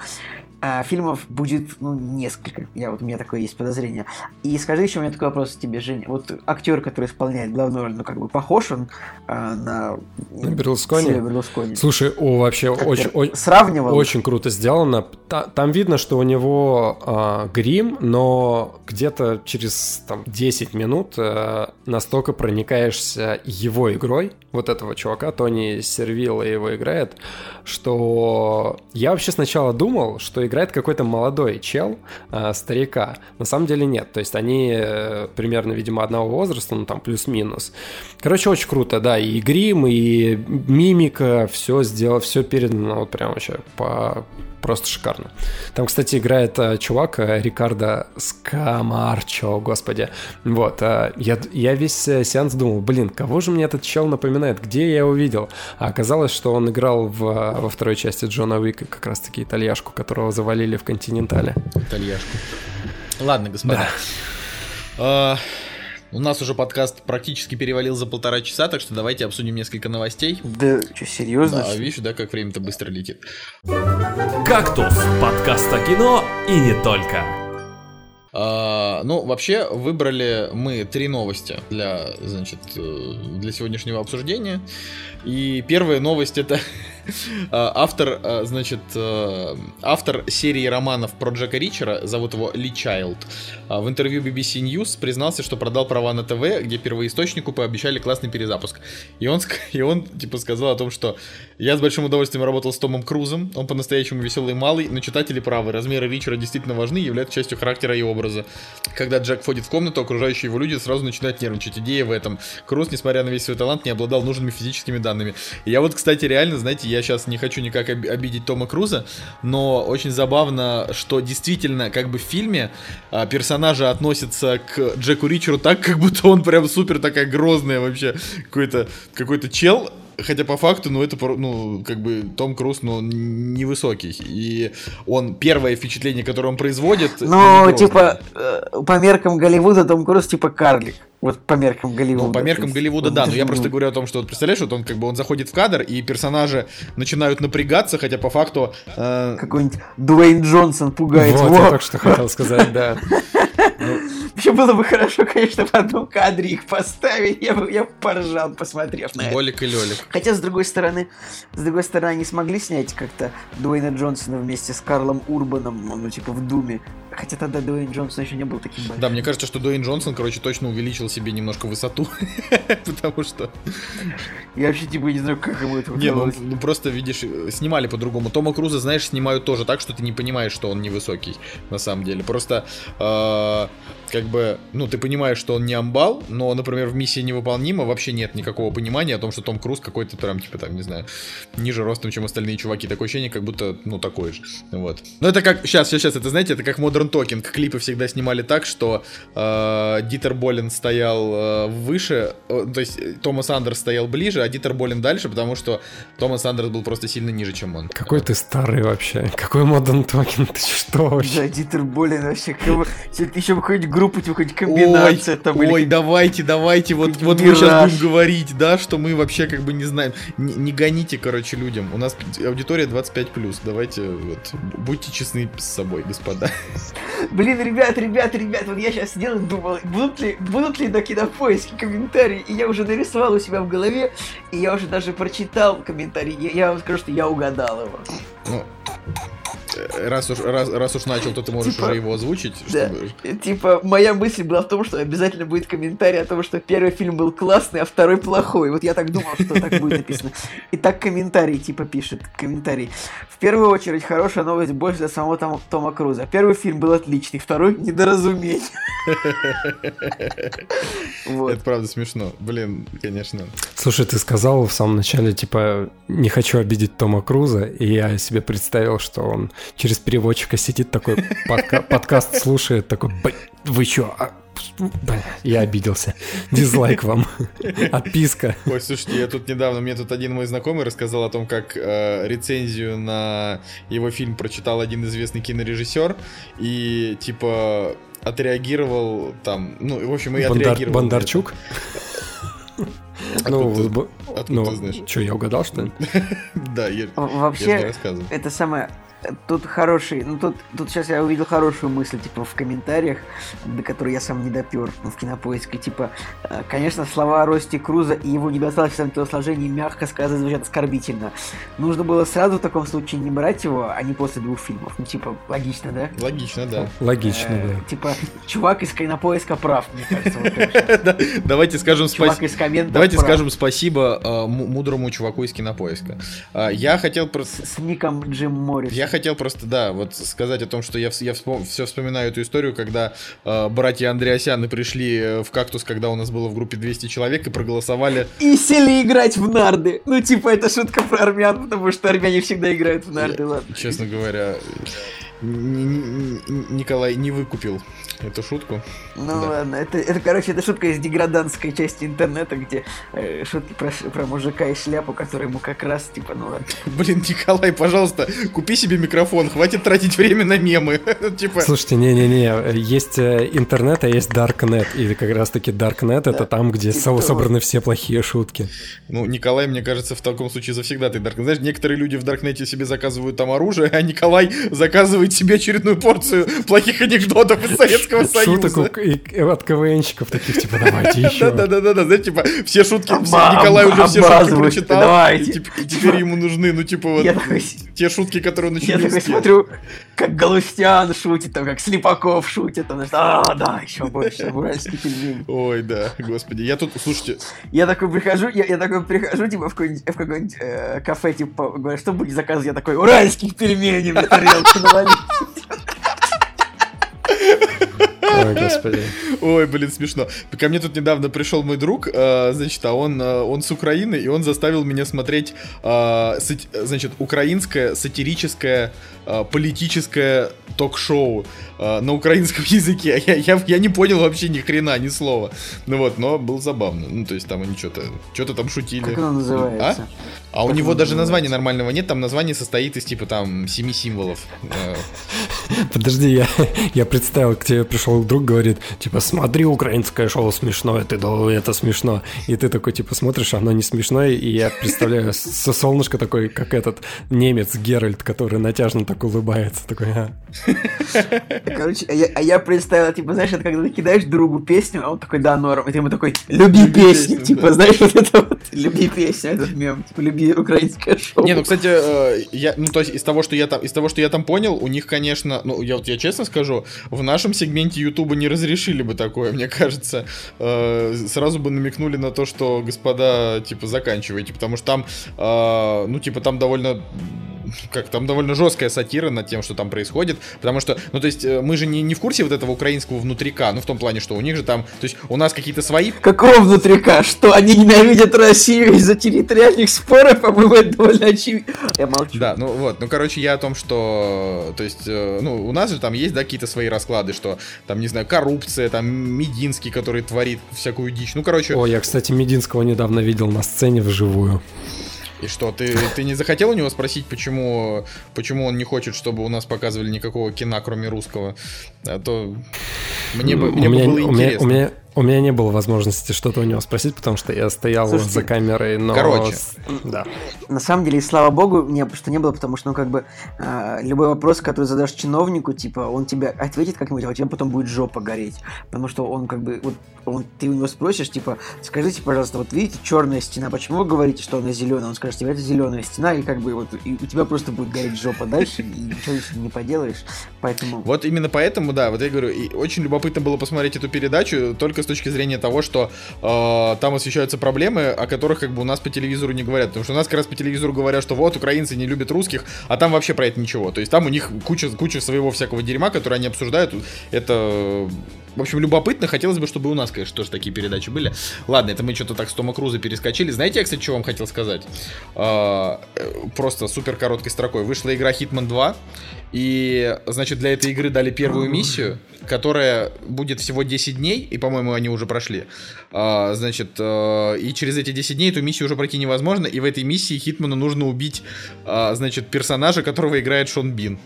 а, фильмов будет, ну, несколько. Я вот, у меня такое есть подозрение. И скажи еще, у меня такой вопрос тебе, Женя. Вот актер, который исполняет главную роль, ну, как бы похож он а, на... На Берлускони? Берлускони. Слушай, о, вообще очень, очень, сравнивал? очень круто сделано. Та- там видно, что у него а, грим, но где-то через там, 10 минут а, настолько проникаешься его игрой, вот этого чувака, Тони Сервилла его играет, что я вообще сначала думал, что играет какой-то молодой чел, а, старика. На самом деле нет. То есть они э, примерно, видимо, одного возраста, ну там плюс-минус. Короче, очень круто, да. И грим, и мимика, все сделано, все передано вот прям вообще по просто шикарно. Там, кстати, играет э, чувак э, Рикардо Скамарчо, господи. Вот, э, я, я весь э, сеанс думал, блин, кого же мне этот чел напоминает, где я его видел? А оказалось, что он играл в, э, во второй части Джона Уика, как раз-таки итальяшку, которого завалили в Континентале. Итальяшку. Ладно, господа. А, У нас уже подкаст практически перевалил за полтора часа, так что давайте обсудим несколько новостей. Да, что, серьезно? Да, видишь, да, как время-то быстро летит. «Кактус» — подкаст о кино и не только. А, ну, вообще, выбрали мы три новости для, значит, э, для сегодняшнего обсуждения. И первая новость это автор, а, значит, э, автор серии романов про Джека Ричера, зовут его Ли Чайлд, а, в интервью BBC News признался, что продал права на ТВ, где первоисточнику пообещали классный перезапуск. И он, и он, типа, сказал о том, что я с большим удовольствием работал с Томом Крузом, он по-настоящему веселый малый, но читатели правы, размеры Ричера действительно важны являются частью характера и образа. Когда Джек входит в комнату, окружающие его люди сразу начинают нервничать. Идея в этом. Круз, несмотря на весь свой талант, не обладал нужными физическими данными. И я вот, кстати, реально, знаете, я сейчас не хочу никак об- обидеть Тома Круза, но очень забавно, что действительно, как бы в фильме а, персонажи относятся к Джеку Ричеру так, как будто он прям супер такая грозная вообще какой-то какой-то чел, Хотя по факту, ну это, ну, как бы Том Круз, ну, невысокий. И он, первое впечатление, которое он производит... Ну, типа, э, по меркам Голливуда Том Круз типа карлик. Вот по меркам Голливуда. Ну, по меркам есть, Голливуда, вот да, но я просто говорю о том, что вот представляешь, вот он как бы он заходит в кадр, и персонажи начинают напрягаться, хотя по факту э, Какой-нибудь Дуэйн Джонсон пугает. Вот, Во! я только что хотел сказать, да. Вообще было бы хорошо, конечно, в одном кадре их поставить. Я бы я поржал, посмотрев на это. Болик и Лёлик. Хотя, с другой стороны, с другой стороны, они смогли снять как-то Дуэйна Джонсона вместе с Карлом Урбаном, ну, типа, в Думе. Хотя тогда Дуэйн Джонсон еще не был таким большим. Да, мне кажется, что Дуэйн Джонсон, короче, точно увеличил себе немножко высоту, потому что... Я вообще, типа, не знаю, как ему это Не, ну, ну просто, видишь, снимали по-другому. Тома Круза, знаешь, снимают тоже так, что ты не понимаешь, что он невысокий, на самом деле. Просто, э, как бы, ну, ты понимаешь, что он не амбал, но, например, в «Миссии невыполнима» вообще нет никакого понимания о том, что Том Круз какой-то прям, типа, там, не знаю, ниже ростом, чем остальные чуваки. Такое ощущение, как будто, ну, такой же. Вот. Но это как, сейчас, сейчас, сейчас, это, знаете, это как Modern Talking. Клипы всегда снимали так, что э, Дитер Болин стоял э, выше, э, то есть э, Томас Андерс стоял ближе, а Дитер Болин дальше, потому что Томас Андерс был просто сильно ниже, чем он. Какой ты старый вообще. Какой Modern Talking, ты что вообще? Да, Дитер Болин вообще, кого... еще бы какую-нибудь группу, типа, хоть комбинация ой, там или ой, давайте, давайте, вот, вот мы сейчас будем говорить, да, что мы вообще как бы не знаем. Не, не гоните, короче, людям. У нас аудитория 25+, давайте, вот, будьте честны с собой, господа. Блин, ребят, ребят, ребят, вот я сейчас сидел и думал, будут ли, будут ли на кинопоиске комментарии, и я уже нарисовал у себя в голове, и я уже даже прочитал комментарий, я, я вам скажу, что я угадал его. Раз уж, раз, раз уж начал, то ты можешь Типа, уже его озвучить. Да. чтобы- Типа, моя мысль была в том, что обязательно будет комментарий о том, что первый фильм был классный, а второй плохой. Вот я так думал, что так будет написано. И так комментарий, типа, пишет. Комментарий. В первую очередь, хорошая новость больше для самого Тома, Тома Круза. Первый фильм был отличный, второй недоразумение. Вот. Это правда смешно. Блин, конечно. Слушай, ты сказал в самом начале, типа, не хочу обидеть Тома Круза, и я себе представил, что он через переводчика сидит такой, подка- подкаст слушает, такой, «Б- вы чё, а, бля, я обиделся, дизлайк вам, отписка. Ой, слушайте, я тут недавно, мне тут один мой знакомый рассказал о том, как э, рецензию на его фильм прочитал один известный кинорежиссер и типа отреагировал там, ну, в общем, и Бондар- отреагировал. Бондарчук? Откуда Ну, ты-. Откуда ну, ты знаешь? что, я угадал, что ли? Да, я, я же не Вообще, рассказывал. это самое... Тут хороший, ну тут, тут сейчас я увидел хорошую мысль, типа, в комментариях, до которой я сам не допер в кинопоиске, типа, э, конечно, слова о росте Круза и его недостаточном телосложении, мягко сказать, звучат оскорбительно. Нужно было сразу в таком случае не брать его, а не после двух фильмов. Ну, типа, логично, да? Логично, да. Логично, Э, да. Типа, чувак из кинопоиска прав, мне кажется. Давайте скажем спасибо. из комментов Давайте скажем спасибо э, му- мудрому чуваку из кинопоиска. Я хотел просто. С ником Джим Моррис. Я хотел просто, да, вот сказать о том, что я, я все вспоминаю эту историю, когда э, братья Андреасяны пришли э, в кактус, когда у нас было в группе 200 человек и проголосовали. И сели играть в нарды. Ну, типа, это шутка про армян, потому что армяне всегда играют в нарды, ладно. Честно говоря, Николай не выкупил эту шутку. Ну Да. ладно, это, это, короче, это шутка из деградантской части интернета, где э, шутки про, про мужика и шляпу, который ему как раз, типа, ну ладно. Блин, Николай, пожалуйста, купи себе микрофон, хватит тратить время на мемы. Типа, Слушайте, не-не-не, есть э, интернет, а есть Darknet, и как раз-таки Darknet это там, где Типа со- того. собраны все плохие шутки. ну, Николай, мне кажется, в таком случае завсегда ты Дарк. Знаешь, некоторые люди в Даркнете себе заказывают там оружие, а Николай заказывает себе очередную порцию плохих анекдотов из Советского Шуток Союза. и от КВНщиков таких, типа, давайте еще. Да-да-да-да, знаете, типа, все шутки, Николай уже все шутки прочитал, давайте. и, теперь ему нужны, ну, типа, вот, Я такой, те шутки, которые он еще я такой смотрю, как Галустян шутит, там, как Слепаков шутит, там, знаешь, а, да, еще больше, уральский пельмень. Ой, да, господи, я тут, слушайте, Я такой прихожу, я, такой прихожу, типа, в какое-нибудь, какое-нибудь э, кафе, типа, говорю, что будете заказывать? Я такой, уральских пельменей на тарелку навалить. Ой, господи. Ой, блин, смешно. Ко мне тут недавно пришел мой друг, э, значит, а он, э, он с Украины, и он заставил меня смотреть, э, значит, украинское сатирическое политическое ток-шоу на украинском языке. Я, я, я не понял вообще ни хрена, ни слова. Ну вот, но было забавно. Ну, то есть там они что-то что-то там шутили. Как оно называется? А? А у него даже названия нормального нет, там название состоит из типа там семи символов. Подожди, я, я представил, к тебе пришел друг, говорит, типа, смотри, украинское шоу смешное, ты думал, это смешно. И ты такой, типа, смотришь, оно не смешное, и я представляю со солнышко такой, как этот немец Геральт, который натяжно так улыбается, такой, «А». Короче, а я, а я представил, типа, знаешь, это когда ты кидаешь другу песню, а он такой, да, норм, и ты ему такой, люби песню, песню, типа, да. знаешь, вот это вот, люби песню, этот мем, типа, люби украинское шоу. Не, ну, кстати, э, я, ну, то есть из того, что я там, из того, что я там понял, у них, конечно, ну, я вот я честно скажу, в нашем сегменте Ютуба не разрешили бы такое, мне кажется. Э, сразу бы намекнули на то, что, господа, типа, заканчивайте, потому что там, э, ну, типа, там довольно как там довольно жесткая сатира над тем, что там происходит, потому что, ну, то есть, мы же не, не в курсе вот этого украинского внутрика, ну, в том плане, что у них же там, то есть, у нас какие-то свои Какого внутрика? Что, они ненавидят Россию из-за территориальных споров? По-моему, это довольно очевидно. Я молчу. Да, ну вот, ну короче, я о том, что, то есть, э, ну, у нас же там есть, да, какие-то свои расклады, что там, не знаю, коррупция, там, Мединский, который творит всякую дичь, ну, короче, О, я, кстати, Мединского недавно видел на сцене вживую. и что, ты, ты не захотел у него спросить, почему, почему он не хочет, чтобы у нас показывали никакого кино, кроме русского, а то мне бы, у мне бы меня, было у меня, интересно. у меня, У меня не было возможности что-то у него спросить, потому что я стоял Слушайте, за камерой, но... короче. Да. На самом деле, и слава богу, не, что не было, потому что, ну, как бы, а, любой вопрос, который задашь чиновнику, типа, он тебе ответит как-нибудь, а у тебя потом будет жопа гореть. Потому что он, как бы, вот, он, ты у него спросишь, типа, скажите, пожалуйста, вот видите, черная стена, почему вы говорите, что она зеленая? Он скажет, тебе это зеленая стена, и как бы, вот, и у тебя просто будет гореть жопа дальше, и ничего не поделаешь. Поэтому... Вот именно поэтому, да, вот я говорю, и очень любопытно было посмотреть эту передачу только с точки зрения того, что э, там освещаются проблемы, о которых как бы у нас по телевизору не говорят. Потому что у нас как раз по телевизору говорят, что вот украинцы не любят русских, а там вообще про это ничего. То есть там у них куча, куча своего всякого дерьма, которое они обсуждают. Это в общем, любопытно. Хотелось бы, чтобы у нас, конечно, тоже такие передачи были. Ладно, это мы что-то так с Тома Круза перескочили. Знаете, я, кстати, что вам хотел сказать? А, э, Просто супер короткой строкой. Вышла игра Hitman 2. И, значит, для этой игры дали первую миссию, которая будет всего 10 дней, и, по-моему, они уже прошли. А, значит, э, и через эти 10 дней эту миссию уже пройти невозможно, и в этой миссии Хитману нужно убить, а, значит, персонажа, которого играет Шон Бин.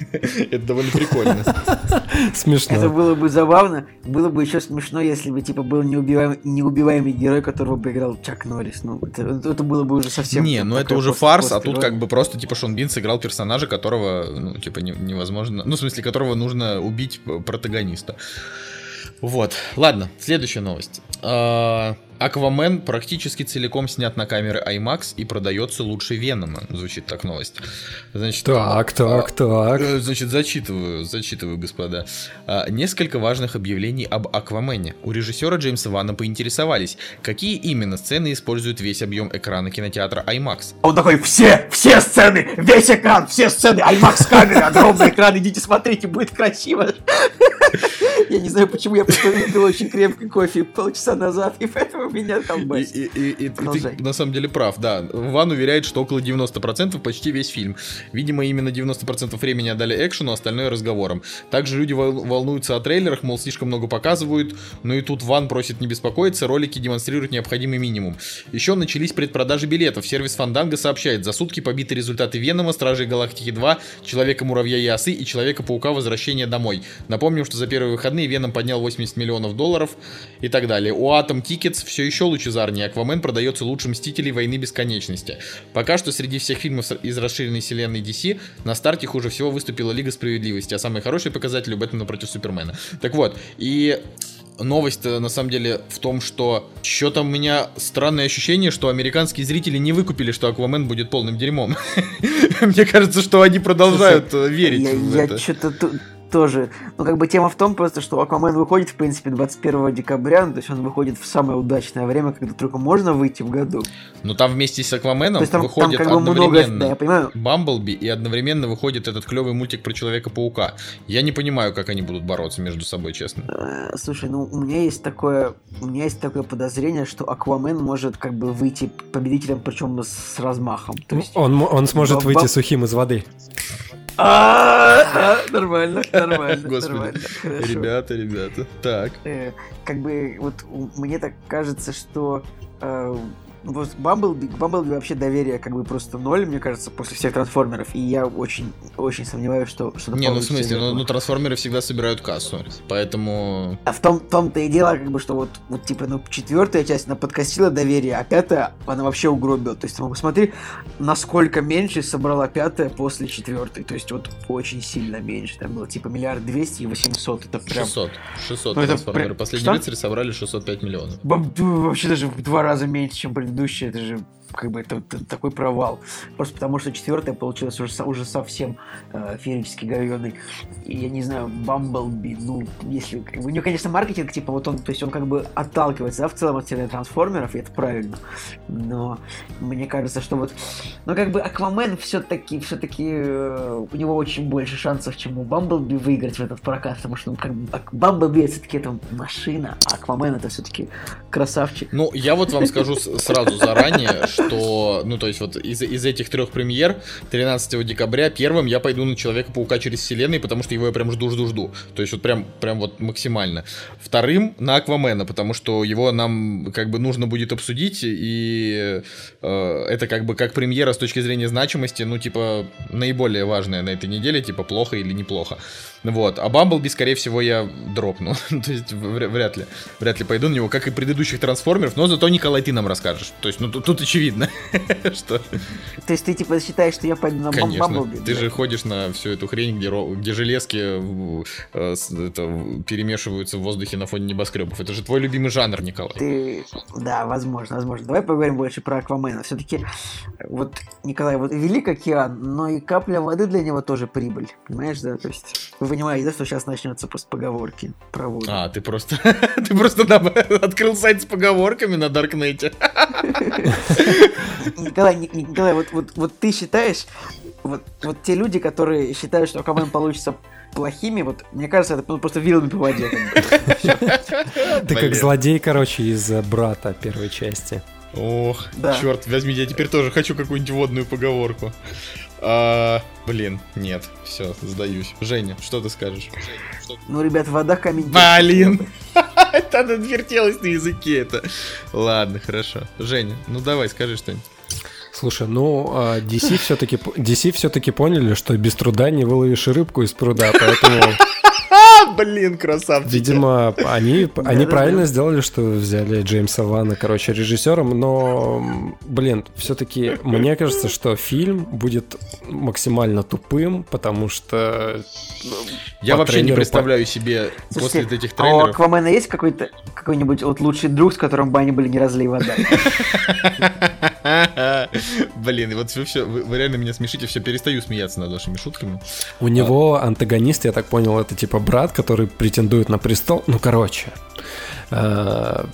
Это довольно прикольно. Смешно. Это было бы забавно. Было бы еще смешно, если бы, типа, был неубиваемый, неубиваемый герой, которого бы играл Чак Норрис. Ну, это, это было бы уже совсем... Не, ну это уже фарс, а тут как бы просто, типа, Шон Бин сыграл персонажа, которого, ну, типа, не- невозможно... Ну, в смысле, которого нужно убить п- протагониста. Вот. Ладно, следующая новость. А, Аквамен практически целиком снят на камеры IMAX и продается лучше Венома. Звучит так новость. Значит, Так, так, так. Э, Значит, зачитываю, зачитываю, господа. А, Несколько важных объявлений об Аквамене. У режиссера Джеймса Ванна поинтересовались, какие именно сцены используют весь объем экрана кинотеатра IMAX. Он такой, все, все сцены, весь экран, все сцены, IMAX камеры, огромный экран, идите смотрите, будет красиво. Я не знаю, почему я просто выпил очень крепкий кофе полчаса назад, и поэтому меня там И, басит. и- и- и ты на самом деле прав, да. Ван уверяет, что около 90% почти весь фильм. Видимо, именно 90% времени отдали экшену, остальное разговорам. Также люди вол- волнуются о трейлерах, мол, слишком много показывают, но и тут Ван просит не беспокоиться, ролики демонстрируют необходимый минимум. Еще начались предпродажи билетов. Сервис Фанданга сообщает, за сутки побиты результаты Венома, Стражей Галактики 2, Человека-муравья и осы и Человека-паука Возвращение домой. Напомним, что за первые выходные Веном поднял 80 миллионов долларов и так далее. У Atom Tickets все еще лучезарнее. Аквамен продается лучше Мстителей Войны Бесконечности. Пока что среди всех фильмов из расширенной вселенной DC на старте хуже всего выступила Лига Справедливости, а самый хороший показатель у Бэтмена против Супермена. Так вот, и новость на самом деле в том, что что-то у меня странное ощущение, что американские зрители не выкупили, что Аквамен будет полным дерьмом. Мне кажется, что они продолжают э, верить Я, что-то тоже. Ну, как бы тема в том просто, что Аквамен выходит, в принципе, 21 декабря, ну, то есть он выходит в самое удачное время, когда только можно выйти в году. Но там вместе с То Акваменом есть там, там выходит как бы много, одновременно да, я понимаю, Бамблби и одновременно выходит этот клевый мультик про Человека-паука. Я не понимаю, как они будут бороться между собой, честно. Э, Слушай, ну у меня есть такое, у меня есть такое подозрение, что Аквамен может как бы выйти победителем, причем с размахом. То есть... Он, он сможет выйти сухим из воды. Нормально, нормально, нормально. Ребята, ребята. Так. Э, Как бы вот мне так кажется, что э, вот Бамблби, к Бамблби вообще доверие как бы просто ноль, мне кажется, после всех трансформеров. И я очень, очень сомневаюсь, что что Не, ну в смысле, ну, ну трансформеры всегда собирают кассу. Поэтому. А в том, том-то и дело, как бы, что вот, вот типа, ну, четвертая часть, она подкосила доверие, а пятая, она вообще угробила. То есть, ну, посмотри, насколько меньше собрала пятая после четвертой. То есть, вот очень сильно меньше. Там было типа миллиард двести и 800. Это прям... 600. 600 Ну, трансформеры. прям- Последние что? рыцари собрали 605 миллионов. Ну, Вообще даже в два раза меньше, чем предыдущая. Это же как бы это, это такой провал. Просто потому что четвертая получилась уже, уже совсем э, феерически говёный. Я не знаю, Бамблби, ну, если... у него, конечно, маркетинг, типа, вот он, то есть он как бы отталкивается, да, в целом от вселенной трансформеров, и это правильно. Но мне кажется, что вот... Ну, как бы Аквамен все-таки, все-таки у него очень больше шансов, чем у Бамблби выиграть в этот прокат, потому что, ну, как бы, Бамблби все-таки это машина, а Аквамен это все-таки красавчик. Ну, я вот вам скажу сразу заранее, что, ну, то есть вот из, из этих трех премьер 13 декабря первым я пойду на Человека-паука через вселенной, потому что его я прям жду-жду-жду. То есть вот прям, прям вот максимально. Вторым на Аквамена, потому что его нам как бы нужно будет обсудить, и э, это как бы как премьера с точки зрения значимости, ну, типа, наиболее важная на этой неделе, типа, плохо или неплохо. Вот. А Бамблби, скорее всего, я дропну. То есть вряд ли. Вряд ли пойду на него, как и предыдущих трансформеров. Но зато, Николай, ты нам расскажешь. То есть, ну тут, тут очевидно, что... То есть ты типа считаешь, что я пойду на Конечно. Бамблби? Ты же ходишь на всю эту хрень, где, где железки э, это, перемешиваются в воздухе на фоне небоскребов. Это же твой любимый жанр, Николай. Ты... Да, возможно, возможно. Давай поговорим больше про Аквамена. Все-таки, вот, Николай, вот велик океан, но и капля воды для него тоже прибыль. Понимаешь, да? То есть вы понимаете, да, что сейчас начнется просто поговорки про воду. А, ты просто, ты просто там открыл сайт с поговорками на Даркнете. Николай, Ни- Ни- Николай, вот, вот, вот ты считаешь, вот, вот те люди, которые считают, что Аквамен получится плохими, вот мне кажется, это ну, просто вилами по воде. Ты как злодей, короче, из э, брата первой части. Ох, Да. черт, возьми, я теперь тоже хочу какую-нибудь водную поговорку. А, блин, нет, все, сдаюсь. Женя, что ты скажешь? Ну, ребят, вода камень. Блин! Это отвертелось на языке это. Ладно, хорошо. Женя, ну давай, скажи что-нибудь. Слушай, ну а, DC все-таки DC все-таки поняли, что без труда не выловишь и рыбку из пруда, поэтому, блин, красавчик. видимо, они, они правильно сделали, что взяли Джеймса Вана, короче, режиссером, но, блин, все-таки мне кажется, что фильм будет максимально тупым, потому что ну, Я по вообще не представляю себе Слушайте, после этих а у трейлеров. Аквамена есть какой-то какой-нибудь вот лучший друг, с которым бы они были не разлей вода? Блин, и вот вы, все, вы, вы реально меня смешите, все перестаю смеяться над вашими шутками. У него антагонист, я так понял, это типа брат, который претендует на престол. Ну, короче,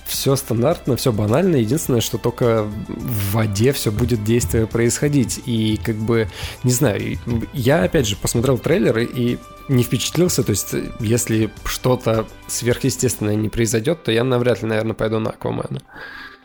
все стандартно, все банально. Единственное, что только в воде все будет действие происходить. И как бы, не знаю, я опять же посмотрел трейлеры и не впечатлился. То есть, если что-то сверхъестественное не произойдет, то я навряд ли, наверное, пойду на Аквамена.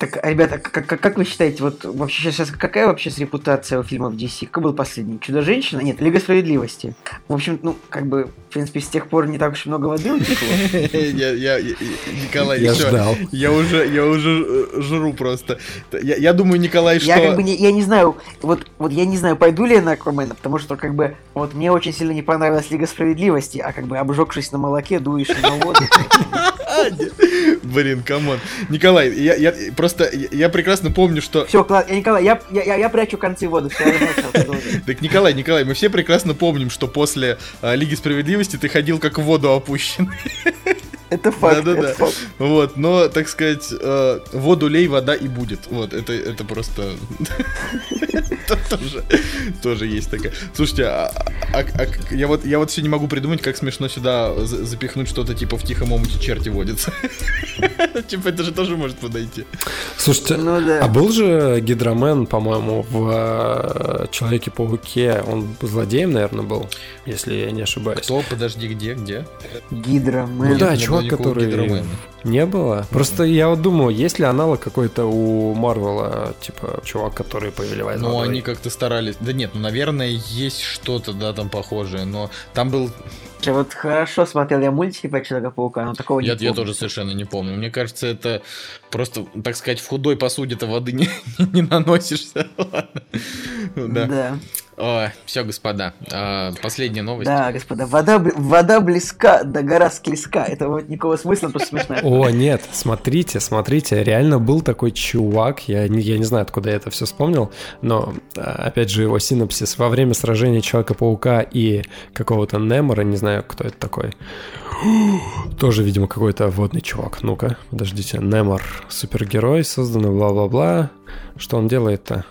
Так, ребята, как, как, как вы считаете, вот вообще сейчас какая вообще с репутация у фильмов DC? Какой был последний? Чудо-женщина? Нет, Лига справедливости. В общем, ну, как бы, в принципе, с тех пор не так уж и много воды утекло. Я, Николай, Я ждал. Я уже, я уже э, жру просто. Я, я думаю, Николай, что... Я как бы не, я не знаю, вот, вот я не знаю, пойду ли я на Аквамена, потому что как бы вот мне очень сильно не понравилась Лига справедливости, а как бы обжегшись на молоке, дуешь на воду. Блин, come on. Николай, я, я просто, я, я прекрасно помню, что... Все, класс, я, Николай, я, я, я, я прячу концы в воду. Так, Николай, Николай, мы все прекрасно помним, что после а, Лиги Справедливости ты ходил как в воду опущен. Это факт, Да-да-да. это факт. Вот, но, так сказать, э, воду лей, вода и будет. Вот, это, это просто... То- Тоже, есть такая. Слушайте, а- а- а я вот я вот все не могу придумать, как смешно сюда за- запихнуть что-то типа в тихом омуте черти водятся. Типа это же тоже может подойти. Слушайте, Ну да. а был же Гидромен, по-моему, в э, Человеке-пауке. Он злодеем, наверное, был, если я не ошибаюсь. Кто? Подожди, где? Где? Гидра, Ну да, чувак, никакого который... Гидромена. Не было? Просто я вот думаю, есть ли аналог какой-то у Марвела, типа, чувак, который повелевает Ну, водой? они как-то старались. Да нет, ну, наверное, есть что-то, да, там похожее, но там был... Я вот хорошо смотрел я мультики про Человека-паука, но такого Я, не я помню. тоже совершенно не помню. Мне кажется, это просто, так сказать, в худой посуде-то воды не, не наносишься. Да. Все, господа. а, Последняя новость. Да, господа, вода, вода близка, да гора склизка. Это вот никакого смысла, просто смешно. О, нет, смотрите, смотрите, реально был такой чувак, я не, я не знаю, откуда я это все вспомнил, но, а, опять же, его синопсис. Во время сражения Человека-паука и какого-то Немора, не знаю, кто это такой, тоже, видимо, какой-то водный чувак. Ну-ка, подождите, Немор, супергерой, созданный, бла-бла-бла. Что он делает-то?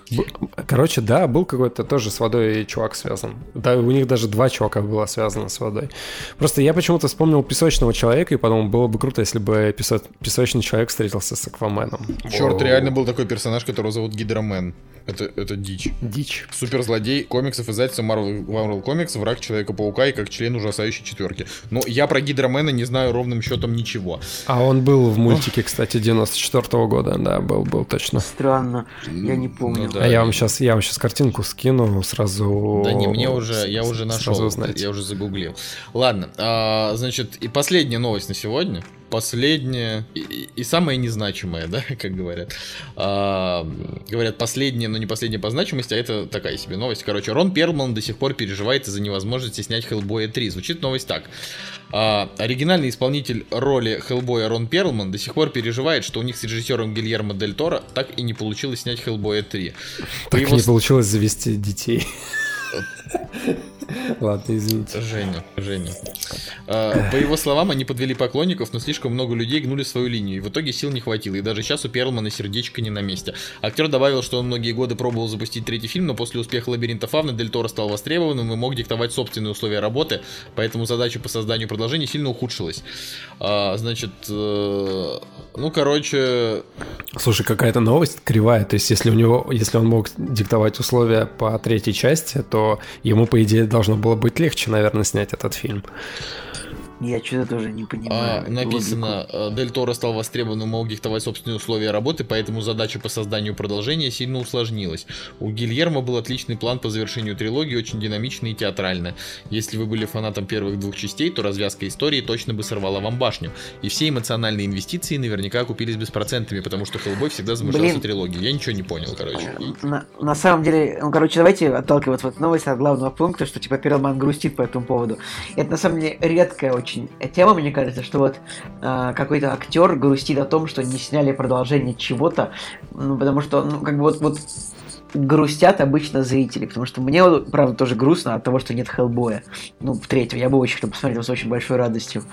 Короче, да, был какой-то тоже с водой чувак связан. Да, у них даже два чувака было связано с водой. Просто я почему-то вспомнил песочного человека и подумал, было бы круто, если бы песо- песочный человек встретился с Акваменом. Черт, Воу. реально был такой персонаж, которого зовут Гидромен. Это, это дичь. Дичь. Суперзлодей комиксов издательства Marvel, Marvel Comics, враг Человека-паука и как член ужасающей четверки. Но я про Гидромена не знаю ровным счетом ничего. А он был в мультике, кстати, 94 года, да, был, был точно. Странно. Странно. Я не помню. Ну да. А я вам сейчас, я вам сейчас картинку скину сразу. Да не, мне уже, я уже сразу нашел, узнаете. я уже загуглил. Ладно, а, значит, и последняя новость на сегодня. Последняя и, и- и самая незначимая, да, как говорят. А, говорят, последняя, но не последняя по значимости, а это такая себе новость. Короче, Рон Перлман до сих пор переживает из-за невозможности снять Хеллбоя 3. Звучит новость так. А, оригинальный исполнитель роли Хеллбоя Рон Перлман до сих пор переживает, что у них с режиссером Гильермо Дель Торо так и не получилось снять Хеллбоя 3. По Так его не получилось завести детей. Ладно, извините. Женя, Женя. А, По его словам, они подвели поклонников, но слишком много людей гнули свою линию, и в итоге сил не хватило, и даже сейчас у Перлмана сердечко не на месте. Актер добавил, что он многие годы пробовал запустить третий фильм, но после успеха «Лабиринта Фавны» Дель Торо стал востребованным и мог диктовать собственные условия работы, поэтому задача по созданию продолжения сильно ухудшилась. А, Значит, э, ну, короче, Слушай, какая-то новость кривая. То есть, если у него, если он мог диктовать условия по третьей части, то ему, по идее, должно было быть легче, наверное, снять этот фильм. Я что-то тоже не понимаю. А, написано, э, Дель Торо стал востребованным, мог диктовать собственные условия работы, поэтому задача по созданию продолжения сильно усложнилась. У Гильермо был отличный план по завершению трилогии, очень динамичный и театрально. Если вы были фанатом первых двух частей, то развязка истории точно бы сорвала вам башню. И все эмоциональные инвестиции наверняка окупились беспроцентными, потому что Хеллбой всегда замышлялся Блин. трилогией. Я ничего не понял, короче. И- На, на самом деле, ну, короче, давайте отталкиваться от новости от главного пункта, что, типа, Перлман грустит по этому поводу. Это, на самом деле, редкая очень тема, мне кажется, что вот а, какой-то актер грустит о том, что не сняли продолжение чего-то, ну, потому что, ну, как бы вот, вот грустят обычно зрители, потому что мне, правда, тоже грустно от того, что нет Хеллбоя. Ну, в третьем, я бы очень хотел посмотреть с очень большой радостью.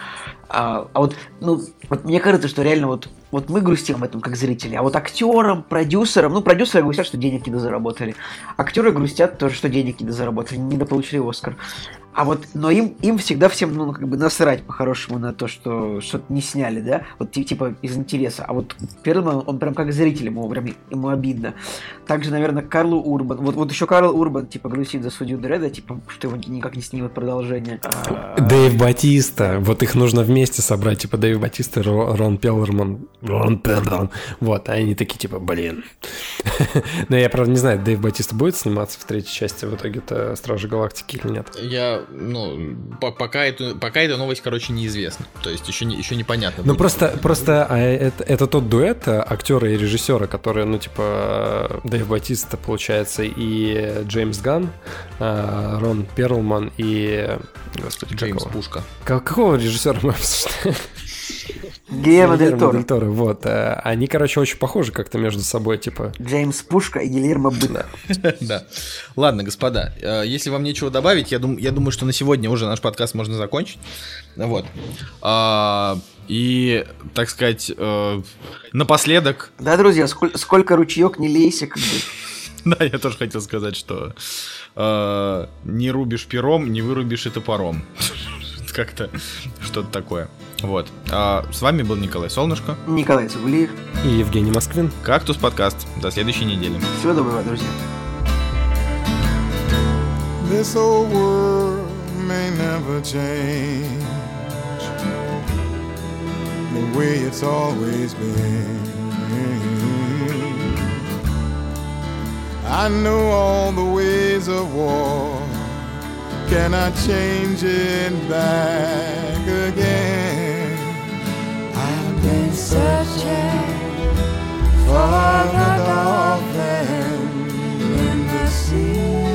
А, а вот, ну, вот мне кажется, что реально вот, вот мы грустим об этом как зрители, а вот актерам, продюсерам, ну, продюсеры грустят, что денег не дозаработали. Актеры грустят тоже, что денег не дозаработали, не дополучили Оскар. А вот, но им, им всегда всем, ну, как бы насрать по-хорошему на то, что что-то не сняли, да, вот ти- типа из интереса. А вот Перлман, он прям как зритель, ему прям ему обидно. Также, наверное, Карлу Урбан. Вот, вот еще Карл Урбан, типа, грустит за судью Дреда, типа, что его никак не снимут продолжение. А, Дэйв Батиста. Вот их нужно вместе собрать. Типа Дэйв Батиста и Ро- Рон Перлман. Вот, а они такие, типа, блин. Но я, правда, не знаю, Дэйв Батиста будет сниматься в третьей части в итоге-то Стражи Галактики или нет. Я, ну, по- пока, эту, пока эта новость, короче, неизвестна. То есть еще, не, еще непонятно. Ну будет. просто, просто а, это, это тот дуэт а, актера и режиссера, который, ну типа Дэйв Батиста, получается, и Джеймс Ганн, а, Рон Перлман и... Господи, Джеймс какого? Пушка. Ка- Какого режиссера мы обсуждаем? Гильермо Дель Торо. Дель Торо, вот. а, Они, короче, очень похожи как-то между собой, типа... Джеймс Пушка и Гильермо Бык. Да. Ладно, господа, э, если вам нечего добавить, я, дум- я думаю, что на сегодня уже наш подкаст можно закончить. Вот. А, и, так сказать, э, напоследок, Да, друзья, сколь- сколько ручеек не лейся, как бы. да, я тоже хотел сказать, что э, не рубишь пером, не вырубишь и топором. Как-то что-то такое. Вот. А, с вами был Николай Солнышко. Николай Цугулиев. И Евгений Москвин. Кактус подкаст. До следующей недели. Всего доброго, друзья. This old world may never change the way it's always been. I know all the ways of war. Can I change it back again? Searching for the dolphin in the sea.